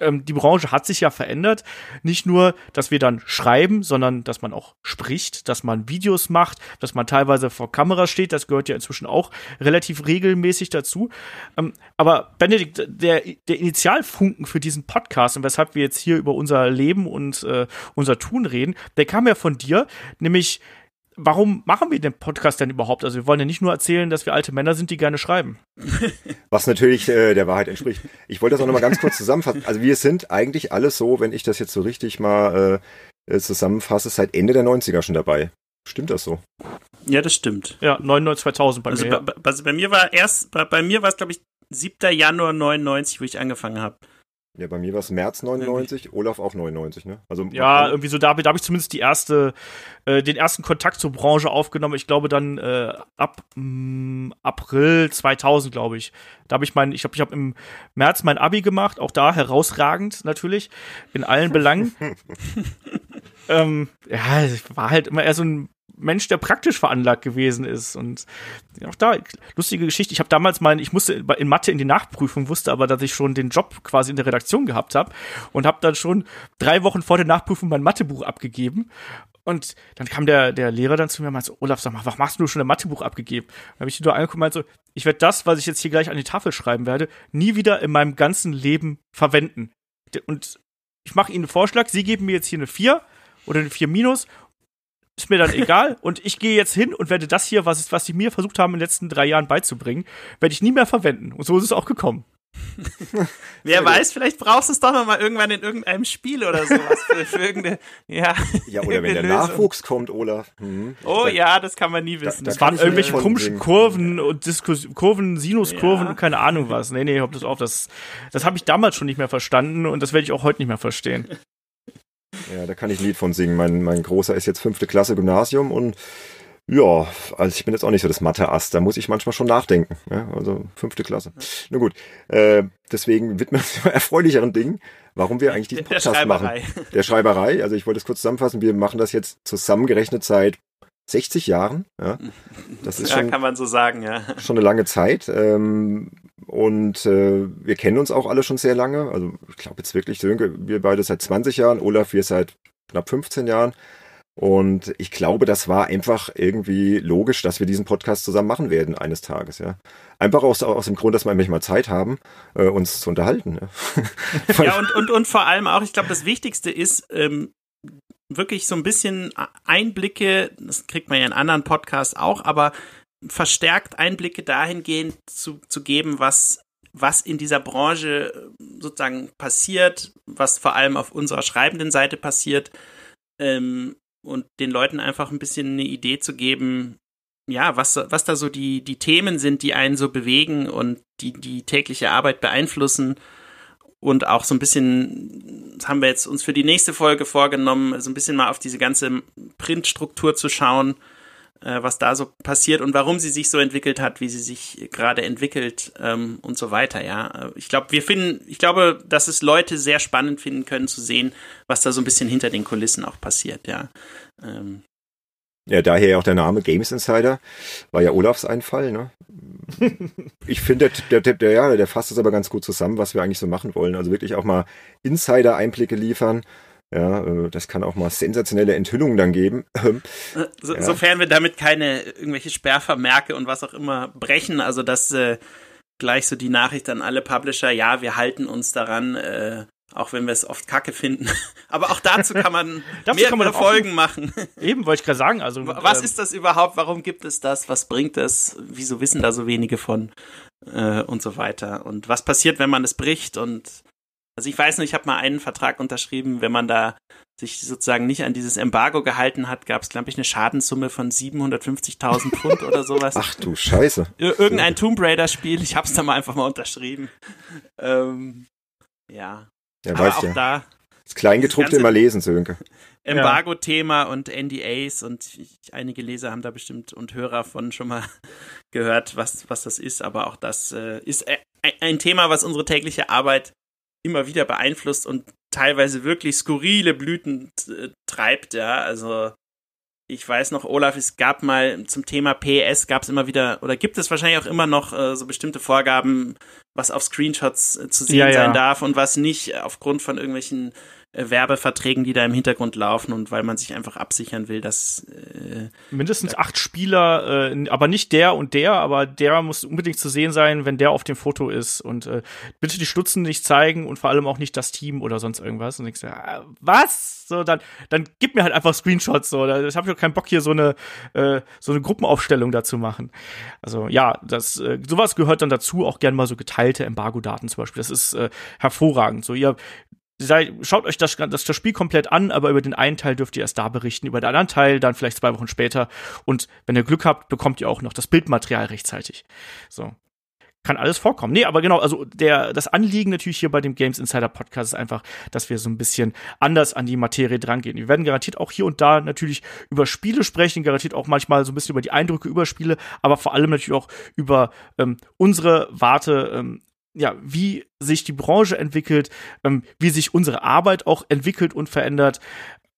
ähm, die Branche hat sich ja verändert. Nicht nur, dass wir dann schreiben, sondern dass man auch spricht, dass man Videos macht, dass man teilweise vor Kamera steht. Das gehört ja inzwischen auch relativ regelmäßig dazu. Ähm, aber Benedikt, der, der Initialfunken für diesen Podcast und weshalb wir jetzt hier über unser Leben und äh, unser Tun reden, der kam ja von dir, nämlich warum machen wir den Podcast denn überhaupt? Also wir wollen ja nicht nur erzählen, dass wir alte Männer sind, die gerne schreiben. Was natürlich äh, der Wahrheit entspricht. Ich wollte das auch nochmal ganz kurz zusammenfassen. Also wir sind eigentlich alles so, wenn ich das jetzt so richtig mal äh, zusammenfasse, seit Ende der 90er schon dabei. Stimmt das so? Ja, das stimmt. Ja, 99, 2000 bei also mir. Bei, bei, bei, mir war erst, bei, bei mir war es glaube ich 7. Januar 99, wo ich angefangen habe. Ja, bei mir war es März 99, irgendwie. Olaf auch 99, ne? Also ja, irgendwie so da, da habe ich zumindest die erste, äh, den ersten Kontakt zur Branche aufgenommen. Ich glaube dann äh, ab mh, mm, April 2000, glaube ich. Da habe ich mein, ich habe, ich habe im März mein Abi gemacht, auch da herausragend natürlich in allen Belangen. ähm, ja, ich war halt immer eher so ein Mensch, der praktisch veranlagt gewesen ist. Und auch da, lustige Geschichte. Ich habe damals mein, ich musste in Mathe in die Nachprüfung, wusste aber, dass ich schon den Job quasi in der Redaktion gehabt habe und habe dann schon drei Wochen vor der Nachprüfung mein Mathebuch abgegeben Und dann kam der, der Lehrer dann zu mir und meinte so, Olaf, sag mal, was machst du schon ein Mathebuch abgegeben? Dann habe ich ihn nur angeguckt und meinte so, ich werde das, was ich jetzt hier gleich an die Tafel schreiben werde, nie wieder in meinem ganzen Leben verwenden. Und ich mache Ihnen einen Vorschlag, Sie geben mir jetzt hier eine 4 oder eine 4 minus ist mir dann egal und ich gehe jetzt hin und werde das hier, was, was sie mir versucht haben in den letzten drei Jahren beizubringen, werde ich nie mehr verwenden. Und so ist es auch gekommen. Wer weiß, vielleicht brauchst du es doch noch mal irgendwann in irgendeinem Spiel oder sowas für, für irgendeine, ja. Ja, oder wenn der Lösung. Nachwuchs kommt, Olaf. Hm. Oh da, ja, das kann man nie wissen. Da, da das waren irgendwelche komischen Kurven und Diskus Kurven, Sinuskurven ja. und keine Ahnung was. Nee, nee, hab das auf. Das, das habe ich damals schon nicht mehr verstanden und das werde ich auch heute nicht mehr verstehen. Ja, da kann ich ein Lied von singen. Mein, mein Großer ist jetzt fünfte Klasse Gymnasium und ja, also ich bin jetzt auch nicht so das Mathe-Ass, da muss ich manchmal schon nachdenken. Ja, also fünfte Klasse. Na gut, äh, deswegen widmen wir uns erfreulicheren Dingen, warum wir eigentlich diesen Podcast Der machen. Der Schreiberei. Also ich wollte es kurz zusammenfassen, wir machen das jetzt zusammengerechnet seit 60 Jahren. Ja, das ist ja, schon, kann man so sagen, ja. Schon eine lange Zeit. Ähm, und äh, wir kennen uns auch alle schon sehr lange. Also ich glaube jetzt wirklich, wir beide seit 20 Jahren, Olaf, wir seit knapp 15 Jahren. Und ich glaube, das war einfach irgendwie logisch, dass wir diesen Podcast zusammen machen werden eines Tages, ja. Einfach aus, aus dem Grund, dass wir endlich mal Zeit haben, äh, uns zu unterhalten. Ja, ja und, und, und vor allem auch, ich glaube, das Wichtigste ist, ähm, wirklich so ein bisschen Einblicke, das kriegt man ja in anderen Podcasts auch, aber verstärkt Einblicke dahingehend zu, zu geben, was, was in dieser Branche sozusagen passiert, was vor allem auf unserer schreibenden Seite passiert ähm, und den Leuten einfach ein bisschen eine Idee zu geben, ja, was, was da so die, die Themen sind, die einen so bewegen und die die tägliche Arbeit beeinflussen. Und auch so ein bisschen, das haben wir jetzt uns für die nächste Folge vorgenommen, so ein bisschen mal auf diese ganze Printstruktur zu schauen, äh, was da so passiert und warum sie sich so entwickelt hat, wie sie sich gerade entwickelt ähm, und so weiter. Ja, ich glaube, wir finden, ich glaube, dass es Leute sehr spannend finden können zu sehen, was da so ein bisschen hinter den Kulissen auch passiert. Ja. Ähm, ja, daher auch der Name Games Insider. War ja Olafs Einfall, ne? ich finde, der, der, der, ja, der fasst es aber ganz gut zusammen, was wir eigentlich so machen wollen. Also wirklich auch mal Insider-Einblicke liefern. Ja, äh, das kann auch mal sensationelle Enthüllungen dann geben. so, ja. Sofern wir damit keine irgendwelche Sperrvermerke und was auch immer brechen, also dass äh, gleich so die Nachricht an alle Publisher, ja, wir halten uns daran, äh, auch wenn wir es oft kacke finden. Aber auch dazu kann man mehrere kann man Folgen auch, machen. Eben, wollte ich gerade sagen. Also, was äh, ist das überhaupt? Warum gibt es das? Was bringt es? Wieso wissen da so wenige von? Äh, und so weiter. Und was passiert, wenn man es bricht? Und also ich weiß nicht, ich habe mal einen Vertrag unterschrieben, wenn man da sich sozusagen nicht an dieses Embargo gehalten hat, gab es, glaube ich, eine Schadenssumme von 750.000 Pfund oder sowas. Ach du Scheiße. Irgendein Tomb Raider-Spiel, ich habe es da mal einfach mal unterschrieben. Ähm, ja, ja, Aber weiß auch ja. da. Das Kleingedruckte immer lesen, Sönke. Embargo-Thema und NDAs und ich, einige Leser haben da bestimmt und Hörer von schon mal gehört, was, was das ist. Aber auch das äh, ist ein Thema, was unsere tägliche Arbeit immer wieder beeinflusst und teilweise wirklich skurrile Blüten äh, treibt. Ja, also ich weiß noch, Olaf, es gab mal zum Thema PS, gab es immer wieder, oder gibt es wahrscheinlich auch immer noch äh, so bestimmte Vorgaben, was auf Screenshots äh, zu sehen ja, sein ja. darf und was nicht aufgrund von irgendwelchen Werbeverträgen, die da im Hintergrund laufen und weil man sich einfach absichern will, dass äh, mindestens acht Spieler, äh, aber nicht der und der, aber der muss unbedingt zu sehen sein, wenn der auf dem Foto ist und äh, bitte die Stutzen nicht zeigen und vor allem auch nicht das Team oder sonst irgendwas und ich sage, äh, was? So dann dann gib mir halt einfach Screenshots so, da ich habe ja keinen Bock hier so eine äh, so eine Gruppenaufstellung dazu machen. Also ja, das äh, sowas gehört dann dazu, auch gern mal so geteilte Embargo-Daten zum Beispiel. Das ist äh, hervorragend. So ihr sei, schaut euch das, das, das Spiel komplett an, aber über den einen Teil dürft ihr erst da berichten, über den anderen Teil dann vielleicht zwei Wochen später. Und wenn ihr Glück habt, bekommt ihr auch noch das Bildmaterial rechtzeitig. So. Kann alles vorkommen. Nee, aber genau, also der, das Anliegen natürlich hier bei dem Games Insider Podcast ist einfach, dass wir so ein bisschen anders an die Materie drangehen. Wir werden garantiert auch hier und da natürlich über Spiele sprechen, garantiert auch manchmal so ein bisschen über die Eindrücke über Spiele, aber vor allem natürlich auch über ähm, unsere Warte ähm, ja, wie sich die Branche entwickelt, ähm, wie sich unsere Arbeit auch entwickelt und verändert.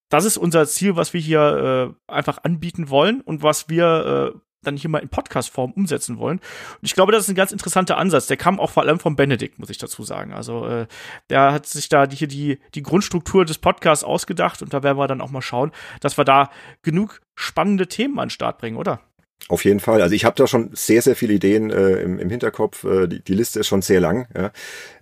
Das ist unser Ziel, was wir hier äh, einfach anbieten wollen und was wir äh, dann hier mal in Podcast-Form umsetzen wollen. Und ich glaube, das ist ein ganz interessanter Ansatz. Der kam auch vor allem von Benedikt, muss ich dazu sagen. Also äh, der hat sich da hier die, die Grundstruktur des Podcasts ausgedacht und da werden wir dann auch mal schauen, dass wir da genug spannende Themen an den Start bringen, oder? Auf jeden Fall. Also ich habe da schon sehr, sehr viele Ideen äh, im, im Hinterkopf. Äh, die, die Liste ist schon sehr lang. Ja.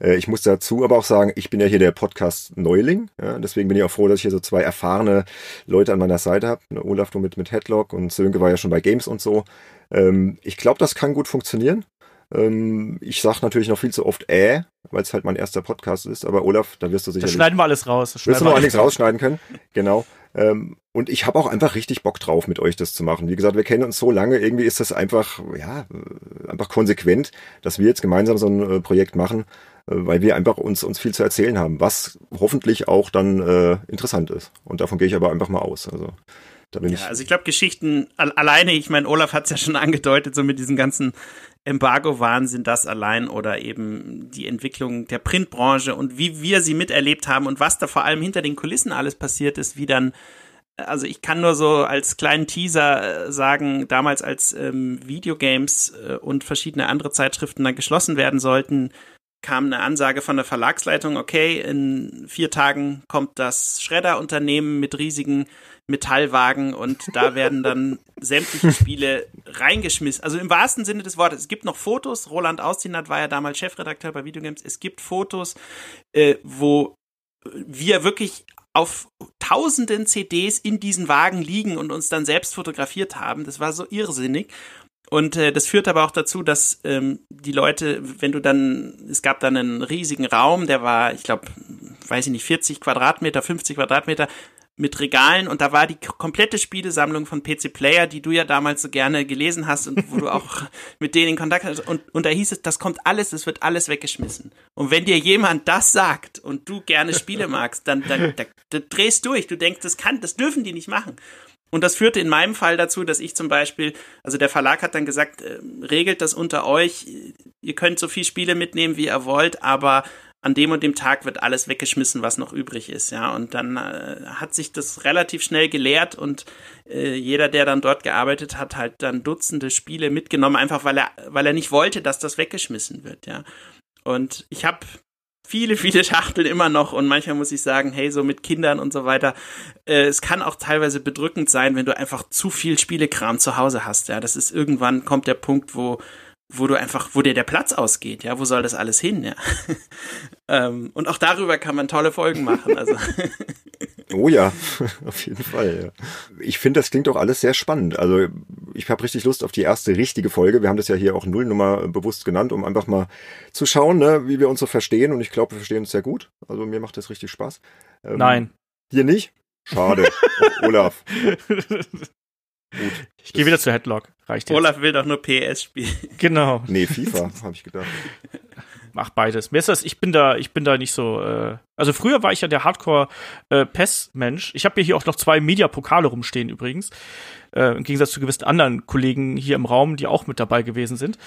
Äh, ich muss dazu aber auch sagen, ich bin ja hier der Podcast-Neuling. Ja. Deswegen bin ich auch froh, dass ich hier so zwei erfahrene Leute an meiner Seite habe. Ne, Olaf, du mit, mit Headlock und Sönke war ja schon bei Games und so. Ähm, ich glaube, das kann gut funktionieren. Ähm, ich sage natürlich noch viel zu oft äh, weil es halt mein erster Podcast ist. Aber Olaf, da wirst du sicherlich... Da schneiden wir alles raus. Das wirst du noch nichts rausschneiden können. Genau. Ähm, und ich habe auch einfach richtig Bock drauf, mit euch das zu machen. Wie gesagt, wir kennen uns so lange, irgendwie ist das einfach, ja, einfach konsequent, dass wir jetzt gemeinsam so ein äh, Projekt machen, äh, weil wir einfach uns, uns viel zu erzählen haben, was hoffentlich auch dann äh, interessant ist. Und davon gehe ich aber einfach mal aus. Also da bin ja, ich. Also ich glaube, Geschichten alleine, ich meine, Olaf hat es ja schon angedeutet, so mit diesen ganzen Embargo-Wahnsinn, das allein oder eben die Entwicklung der Printbranche und wie wir sie miterlebt haben und was da vor allem hinter den Kulissen alles passiert ist, wie dann also ich kann nur so als kleinen Teaser äh, sagen, damals als ähm, Videogames äh, und verschiedene andere Zeitschriften dann geschlossen werden sollten, kam eine Ansage von der Verlagsleitung, okay, in vier Tagen kommt das Schredderunternehmen mit riesigen Metallwagen und da werden dann sämtliche Spiele reingeschmissen. Also im wahrsten Sinne des Wortes. Es gibt noch Fotos. Roland Austinat war ja damals Chefredakteur bei Videogames. Es gibt Fotos, äh, wo wir wirklich auf tausenden CDs in diesen Wagen liegen und uns dann selbst fotografiert haben. Das war so irrsinnig. Und äh, das führt aber auch dazu, dass ähm, die Leute, wenn du dann, es gab dann einen riesigen Raum, der war, ich glaube, weiß ich nicht, 40 Quadratmeter, 50 Quadratmeter, mit Regalen und da war die komplette Spielesammlung von PC Player, die du ja damals so gerne gelesen hast und wo du auch mit denen in Kontakt hast. Und, und da hieß es, das kommt alles, es wird alles weggeschmissen. Und wenn dir jemand das sagt und du gerne Spiele magst, dann, dann, dann, dann drehst du durch. Du denkst, das kann, das dürfen die nicht machen. Und das führte in meinem Fall dazu, dass ich zum Beispiel, also der Verlag hat dann gesagt, äh, regelt das unter euch, ihr könnt so viel Spiele mitnehmen, wie ihr wollt, aber an dem und dem Tag wird alles weggeschmissen, was noch übrig ist, ja. Und dann äh, hat sich das relativ schnell geleert und äh, jeder, der dann dort gearbeitet hat, halt dann Dutzende Spiele mitgenommen, einfach weil er, weil er nicht wollte, dass das weggeschmissen wird, ja. Und ich habe viele, viele Schachteln immer noch und manchmal muss ich sagen, hey, so mit Kindern und so weiter, äh, es kann auch teilweise bedrückend sein, wenn du einfach zu viel Spielekram zu Hause hast, ja. Das ist irgendwann kommt der Punkt, wo wo du einfach, wo dir der Platz ausgeht, ja, wo soll das alles hin, ja. ähm, und auch darüber kann man tolle Folgen machen. Also. oh ja, auf jeden Fall. Ja. Ich finde, das klingt doch alles sehr spannend. Also ich habe richtig Lust auf die erste richtige Folge. Wir haben das ja hier auch Nullnummer bewusst genannt, um einfach mal zu schauen, ne, wie wir uns so verstehen. Und ich glaube, wir verstehen uns sehr gut. Also mir macht das richtig Spaß. Ähm, Nein. Dir nicht? Schade. oh, Olaf. Gut. Ich gehe wieder zu Headlock. Reicht jetzt. Olaf will doch nur PS spielen. Genau. Nee, FIFA, habe ich gedacht. Mach beides. Mir ist das, ich bin da, ich bin da nicht so. Äh, also früher war ich ja der Hardcore äh, PES-Mensch. Ich habe hier auch noch zwei Media-Pokale rumstehen übrigens. Äh, Im Gegensatz zu gewissen anderen Kollegen hier im Raum, die auch mit dabei gewesen sind.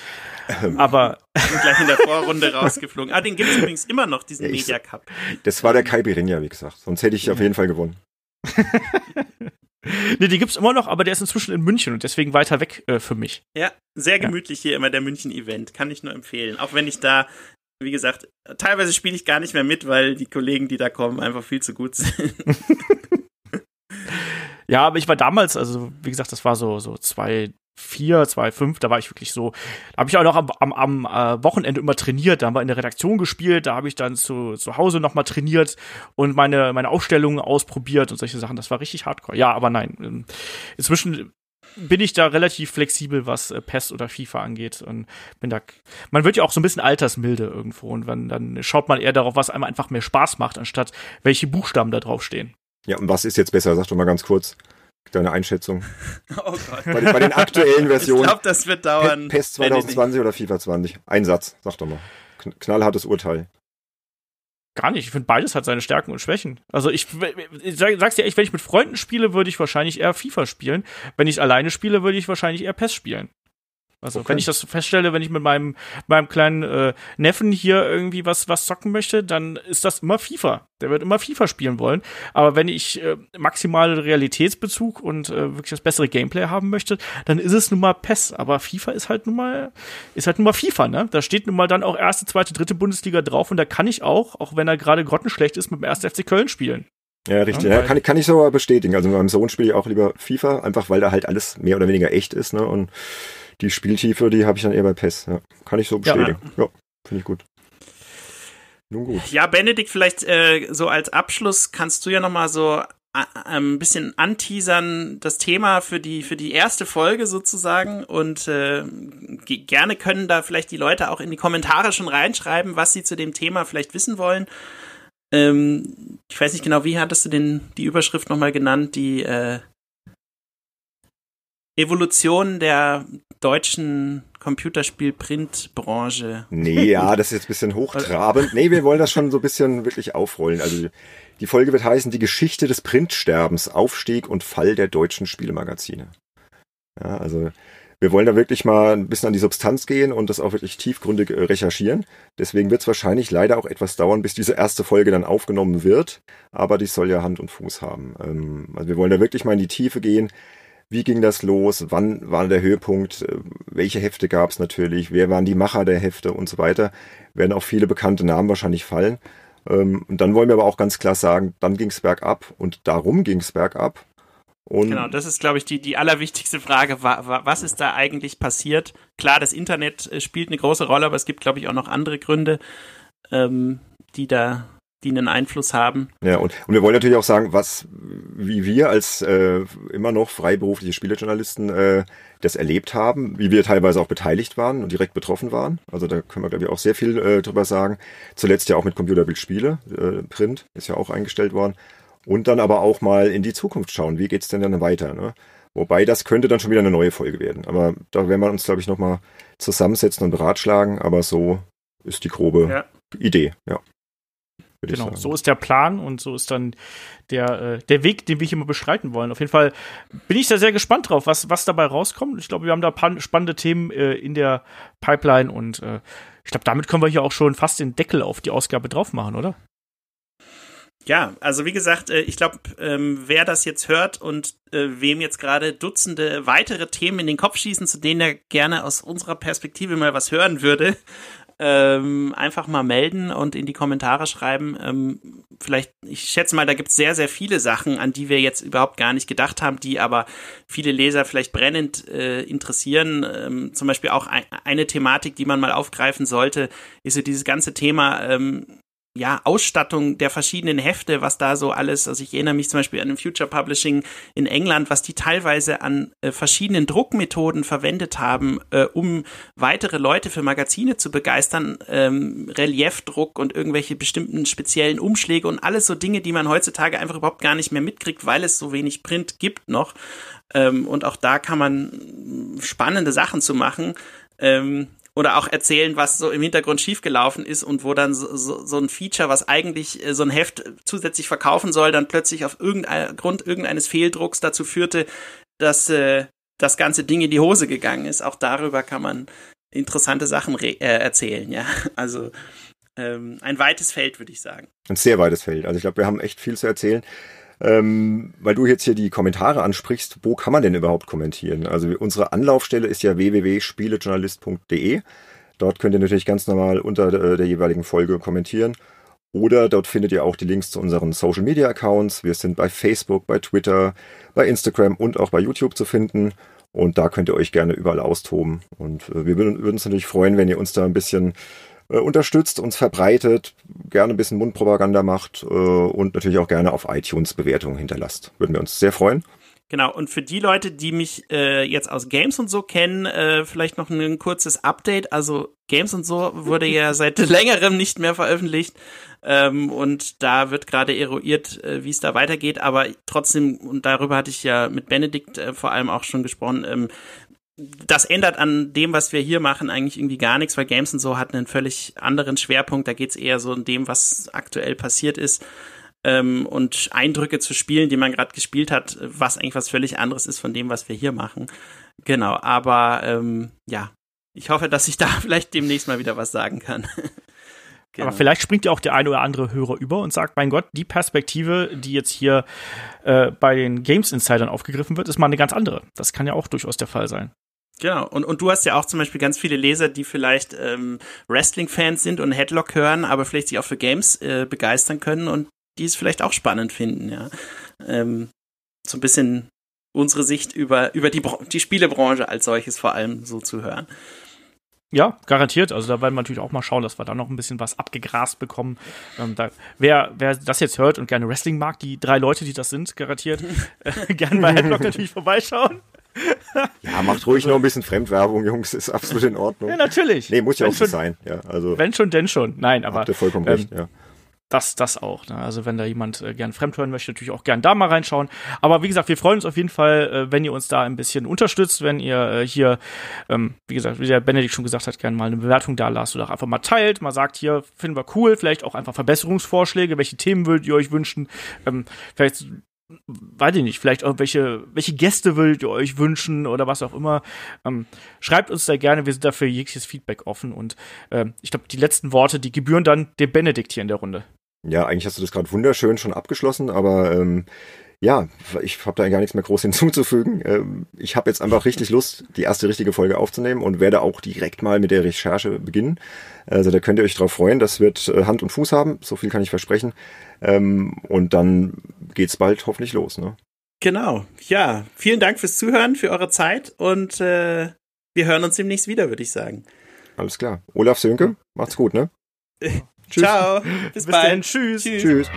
Ähm. Aber. gleich in der Vorrunde rausgeflogen. Ah, den gibt es übrigens immer noch, diesen ja, Media Cup. Das war der Kai Birinja, wie gesagt. Sonst hätte ich auf jeden Fall gewonnen. nee, die gibt's immer noch, aber der ist inzwischen in München und deswegen weiter weg äh, für mich. Ja, sehr gemütlich ja. hier immer der München-Event. Kann ich nur empfehlen. Auch wenn ich da, wie gesagt, teilweise spiele ich gar nicht mehr mit, weil die Kollegen, die da kommen, einfach viel zu gut sind. ja, aber ich war damals, also wie gesagt, das war so, so zwei, 4, 2, 5, da war ich wirklich so, da habe ich auch noch am, am, am äh, Wochenende immer trainiert, da haben wir in der Redaktion gespielt, da habe ich dann zu, zu Hause nochmal trainiert und meine, meine Aufstellungen ausprobiert und solche Sachen, das war richtig hardcore. Ja, aber nein, ähm, inzwischen bin ich da relativ flexibel, was äh, PES oder FIFA angeht und bin da, man wird ja auch so ein bisschen altersmilde irgendwo und wenn, dann schaut man eher darauf, was einem einfach mehr Spaß macht, anstatt welche Buchstaben da drauf stehen. Ja, und was ist jetzt besser? Sag doch mal ganz kurz deine Einschätzung. Oh Gott. Bei, bei den aktuellen Versionen. Ich glaube, das wird dauern. PES 2020 oder FIFA 20? Ein Satz, sag doch mal. Knallhartes Urteil. Gar nicht. Ich finde, beides hat seine Stärken und Schwächen. Also ich, ich sag's dir echt, wenn ich mit Freunden spiele, würde ich wahrscheinlich eher FIFA spielen. Wenn ich alleine spiele, würde ich wahrscheinlich eher PES spielen. Also okay. wenn ich das feststelle, wenn ich mit meinem, meinem kleinen äh, Neffen hier irgendwie was, was zocken möchte, dann ist das immer FIFA. Der wird immer FIFA spielen wollen. Aber wenn ich äh, maximalen Realitätsbezug und äh, wirklich das bessere Gameplay haben möchte, dann ist es nun mal PES. Aber FIFA ist halt nun mal, ist halt nun mal FIFA, ne? Da steht nun mal dann auch erste, zweite, dritte Bundesliga drauf und da kann ich auch, auch wenn er gerade grottenschlecht ist, mit dem 1. FC Köln spielen. Ja, richtig. Ja, kann, kann ich so bestätigen. Also mit meinem Sohn spiele ich auch lieber FIFA, einfach weil da halt alles mehr oder weniger echt ist, ne? Und die Spieltiefe, die habe ich dann eher bei PES. Ja, kann ich so bestätigen. Ja, ja finde ich gut. Nun gut. Ja, Benedikt, vielleicht äh, so als Abschluss kannst du ja noch mal so äh, ein bisschen anteasern das Thema für die für die erste Folge sozusagen und äh, gerne können da vielleicht die Leute auch in die Kommentare schon reinschreiben, was sie zu dem Thema vielleicht wissen wollen. Ähm, ich weiß nicht genau, wie hattest du denn die Überschrift nochmal genannt? Die äh, Evolution der deutschen Computerspiel-Printbranche. Nee, ja, das ist jetzt ein bisschen hochtrabend. Nee, wir wollen das schon so ein bisschen wirklich aufrollen. Also die Folge wird heißen Die Geschichte des Printsterbens, Aufstieg und Fall der deutschen Spielemagazine. Ja, also wir wollen da wirklich mal ein bisschen an die Substanz gehen und das auch wirklich tiefgründig äh, recherchieren. Deswegen wird es wahrscheinlich leider auch etwas dauern, bis diese erste Folge dann aufgenommen wird. Aber die soll ja Hand und Fuß haben. Ähm, also wir wollen da wirklich mal in die Tiefe gehen. Wie ging das los? Wann war der Höhepunkt? Äh, welche Hefte gab es natürlich? Wer waren die Macher der Hefte und so weiter? Werden auch viele bekannte Namen wahrscheinlich fallen. Ähm, und dann wollen wir aber auch ganz klar sagen, dann ging es bergab und darum ging es bergab. Und genau, das ist, glaube ich, die, die allerwichtigste Frage. Was ist da eigentlich passiert? Klar, das Internet äh, spielt eine große Rolle, aber es gibt, glaube ich, auch noch andere Gründe, ähm, die da die einen Einfluss haben. Ja, und, und wir wollen natürlich auch sagen, was, wie wir als äh, immer noch freiberufliche Spielejournalisten äh, das erlebt haben, wie wir teilweise auch beteiligt waren und direkt betroffen waren. Also da können wir, glaube ich, auch sehr viel äh, drüber sagen. Zuletzt ja auch mit Computerbildspiele, äh, Print ist ja auch eingestellt worden. Und dann aber auch mal in die Zukunft schauen. Wie geht's denn dann weiter? Ne? Wobei das könnte dann schon wieder eine neue Folge werden. Aber da werden wir uns, glaube ich, nochmal zusammensetzen und beratschlagen. Aber so ist die grobe ja. Idee, ja. Genau, so ist der Plan und so ist dann der, äh, der Weg, den wir hier mal bestreiten wollen. Auf jeden Fall bin ich da sehr gespannt drauf, was, was dabei rauskommt. Ich glaube, wir haben da paar spannende Themen äh, in der Pipeline und äh, ich glaube, damit können wir hier auch schon fast den Deckel auf die Ausgabe drauf machen, oder? Ja, also wie gesagt, äh, ich glaube, ähm, wer das jetzt hört und äh, wem jetzt gerade Dutzende weitere Themen in den Kopf schießen, zu denen er gerne aus unserer Perspektive mal was hören würde, ähm, einfach mal melden und in die Kommentare schreiben. Ähm, vielleicht, ich schätze mal, da gibt es sehr, sehr viele Sachen, an die wir jetzt überhaupt gar nicht gedacht haben, die aber viele Leser vielleicht brennend äh, interessieren. Ähm, zum Beispiel auch ein, eine Thematik, die man mal aufgreifen sollte, ist so dieses ganze Thema ähm, ja, Ausstattung der verschiedenen Hefte, was da so alles, also ich erinnere mich zum Beispiel an den Future Publishing in England, was die teilweise an äh, verschiedenen Druckmethoden verwendet haben, äh, um weitere Leute für Magazine zu begeistern, ähm, Reliefdruck und irgendwelche bestimmten speziellen Umschläge und alles so Dinge, die man heutzutage einfach überhaupt gar nicht mehr mitkriegt, weil es so wenig Print gibt noch. Ähm, und auch da kann man spannende Sachen zu machen. Ähm, oder auch erzählen, was so im Hintergrund schiefgelaufen ist und wo dann so, so, so ein Feature, was eigentlich äh, so ein Heft zusätzlich verkaufen soll, dann plötzlich auf irgendein, Grund irgendeines Fehldrucks dazu führte, dass äh, das ganze Ding in die Hose gegangen ist. Auch darüber kann man interessante Sachen äh, erzählen, ja. Also ähm, ein weites Feld, würde ich sagen. Ein sehr weites Feld. Also ich glaube, wir haben echt viel zu erzählen. Ähm, weil du jetzt hier die Kommentare ansprichst, wo kann man denn überhaupt kommentieren? Also unsere Anlaufstelle ist ja www.spielejournalist.de. Dort könnt ihr natürlich ganz normal unter äh, der jeweiligen Folge kommentieren. Oder dort findet ihr auch die Links zu unseren Social Media Accounts. Wir sind bei Facebook, bei Twitter, bei Instagram und auch bei YouTube zu finden. Und da könnt ihr euch gerne überall austoben. Und äh, wir würden, würden uns natürlich freuen, wenn ihr uns da ein bisschen äh, unterstützt, uns verbreitet, gerne ein bisschen Mundpropaganda macht äh, und natürlich auch gerne auf iTunes Bewertungen hinterlasst. Würden wir uns sehr freuen. Genau, und für die Leute, die mich äh, jetzt aus Games und so kennen, äh, vielleicht noch ein kurzes Update. Also Games und so wurde ja seit längerem nicht mehr veröffentlicht ähm, und da wird gerade eruiert, äh, wie es da weitergeht. Aber trotzdem, und darüber hatte ich ja mit Benedikt äh, vor allem auch schon gesprochen, ähm, das ändert an dem, was wir hier machen, eigentlich irgendwie gar nichts, weil Games und so hat einen völlig anderen Schwerpunkt. Da geht es eher so in dem, was aktuell passiert ist. Ähm, und Eindrücke zu spielen, die man gerade gespielt hat, was eigentlich was völlig anderes ist von dem, was wir hier machen. Genau, aber ähm, ja, ich hoffe, dass ich da vielleicht demnächst mal wieder was sagen kann. Genau. Aber vielleicht springt ja auch der eine oder andere Hörer über und sagt, mein Gott, die Perspektive, die jetzt hier äh, bei den Games Insidern aufgegriffen wird, ist mal eine ganz andere. Das kann ja auch durchaus der Fall sein. Genau, und, und du hast ja auch zum Beispiel ganz viele Leser, die vielleicht ähm, Wrestling-Fans sind und Headlock hören, aber vielleicht sich auch für Games äh, begeistern können und die es vielleicht auch spannend finden, ja. Ähm, so ein bisschen unsere Sicht über, über die, die Spielebranche als solches vor allem so zu hören. Ja, garantiert. Also da werden wir natürlich auch mal schauen, dass wir da noch ein bisschen was abgegrast bekommen. Ähm, da, wer, wer das jetzt hört und gerne Wrestling mag, die drei Leute, die das sind, garantiert, äh, gerne bei Headlock natürlich vorbeischauen. Ja, macht ruhig noch ein bisschen Fremdwerbung, Jungs, ist absolut in Ordnung. Ja, natürlich. Nee, muss ja auch so sein. Ja, also, wenn schon, denn schon. Nein, aber. Habt ihr vollkommen ähm, recht, ja das, das auch. Ne? Also wenn da jemand äh, gern fremd hören möchte, natürlich auch gern da mal reinschauen. Aber wie gesagt, wir freuen uns auf jeden Fall, äh, wenn ihr uns da ein bisschen unterstützt, wenn ihr äh, hier, ähm, wie gesagt, wie der Benedikt schon gesagt hat, gerne mal eine Bewertung da lasst oder einfach mal teilt, mal sagt hier, finden wir cool, vielleicht auch einfach Verbesserungsvorschläge, welche Themen würdet ihr euch wünschen, ähm, vielleicht weiß ich nicht, vielleicht auch welche, welche Gäste würdet ihr euch wünschen oder was auch immer. Ähm, schreibt uns da gerne, wir sind dafür jegliches Feedback offen und äh, ich glaube, die letzten Worte, die gebühren dann dem Benedikt hier in der Runde. Ja, eigentlich hast du das gerade wunderschön schon abgeschlossen, aber ähm, ja, ich habe da gar nichts mehr groß hinzuzufügen. Ähm, ich habe jetzt einfach richtig Lust, die erste richtige Folge aufzunehmen und werde auch direkt mal mit der Recherche beginnen. Also da könnt ihr euch drauf freuen. Das wird äh, Hand und Fuß haben, so viel kann ich versprechen. Ähm, und dann geht's bald hoffentlich los. Ne? Genau. Ja, vielen Dank fürs Zuhören, für eure Zeit und äh, wir hören uns demnächst wieder, würde ich sagen. Alles klar. Olaf Sönke, macht's gut, ne? Tschüss. Ciao. Bis, Bis bald. Dann. Tschüss. Tschüss. Tschüss.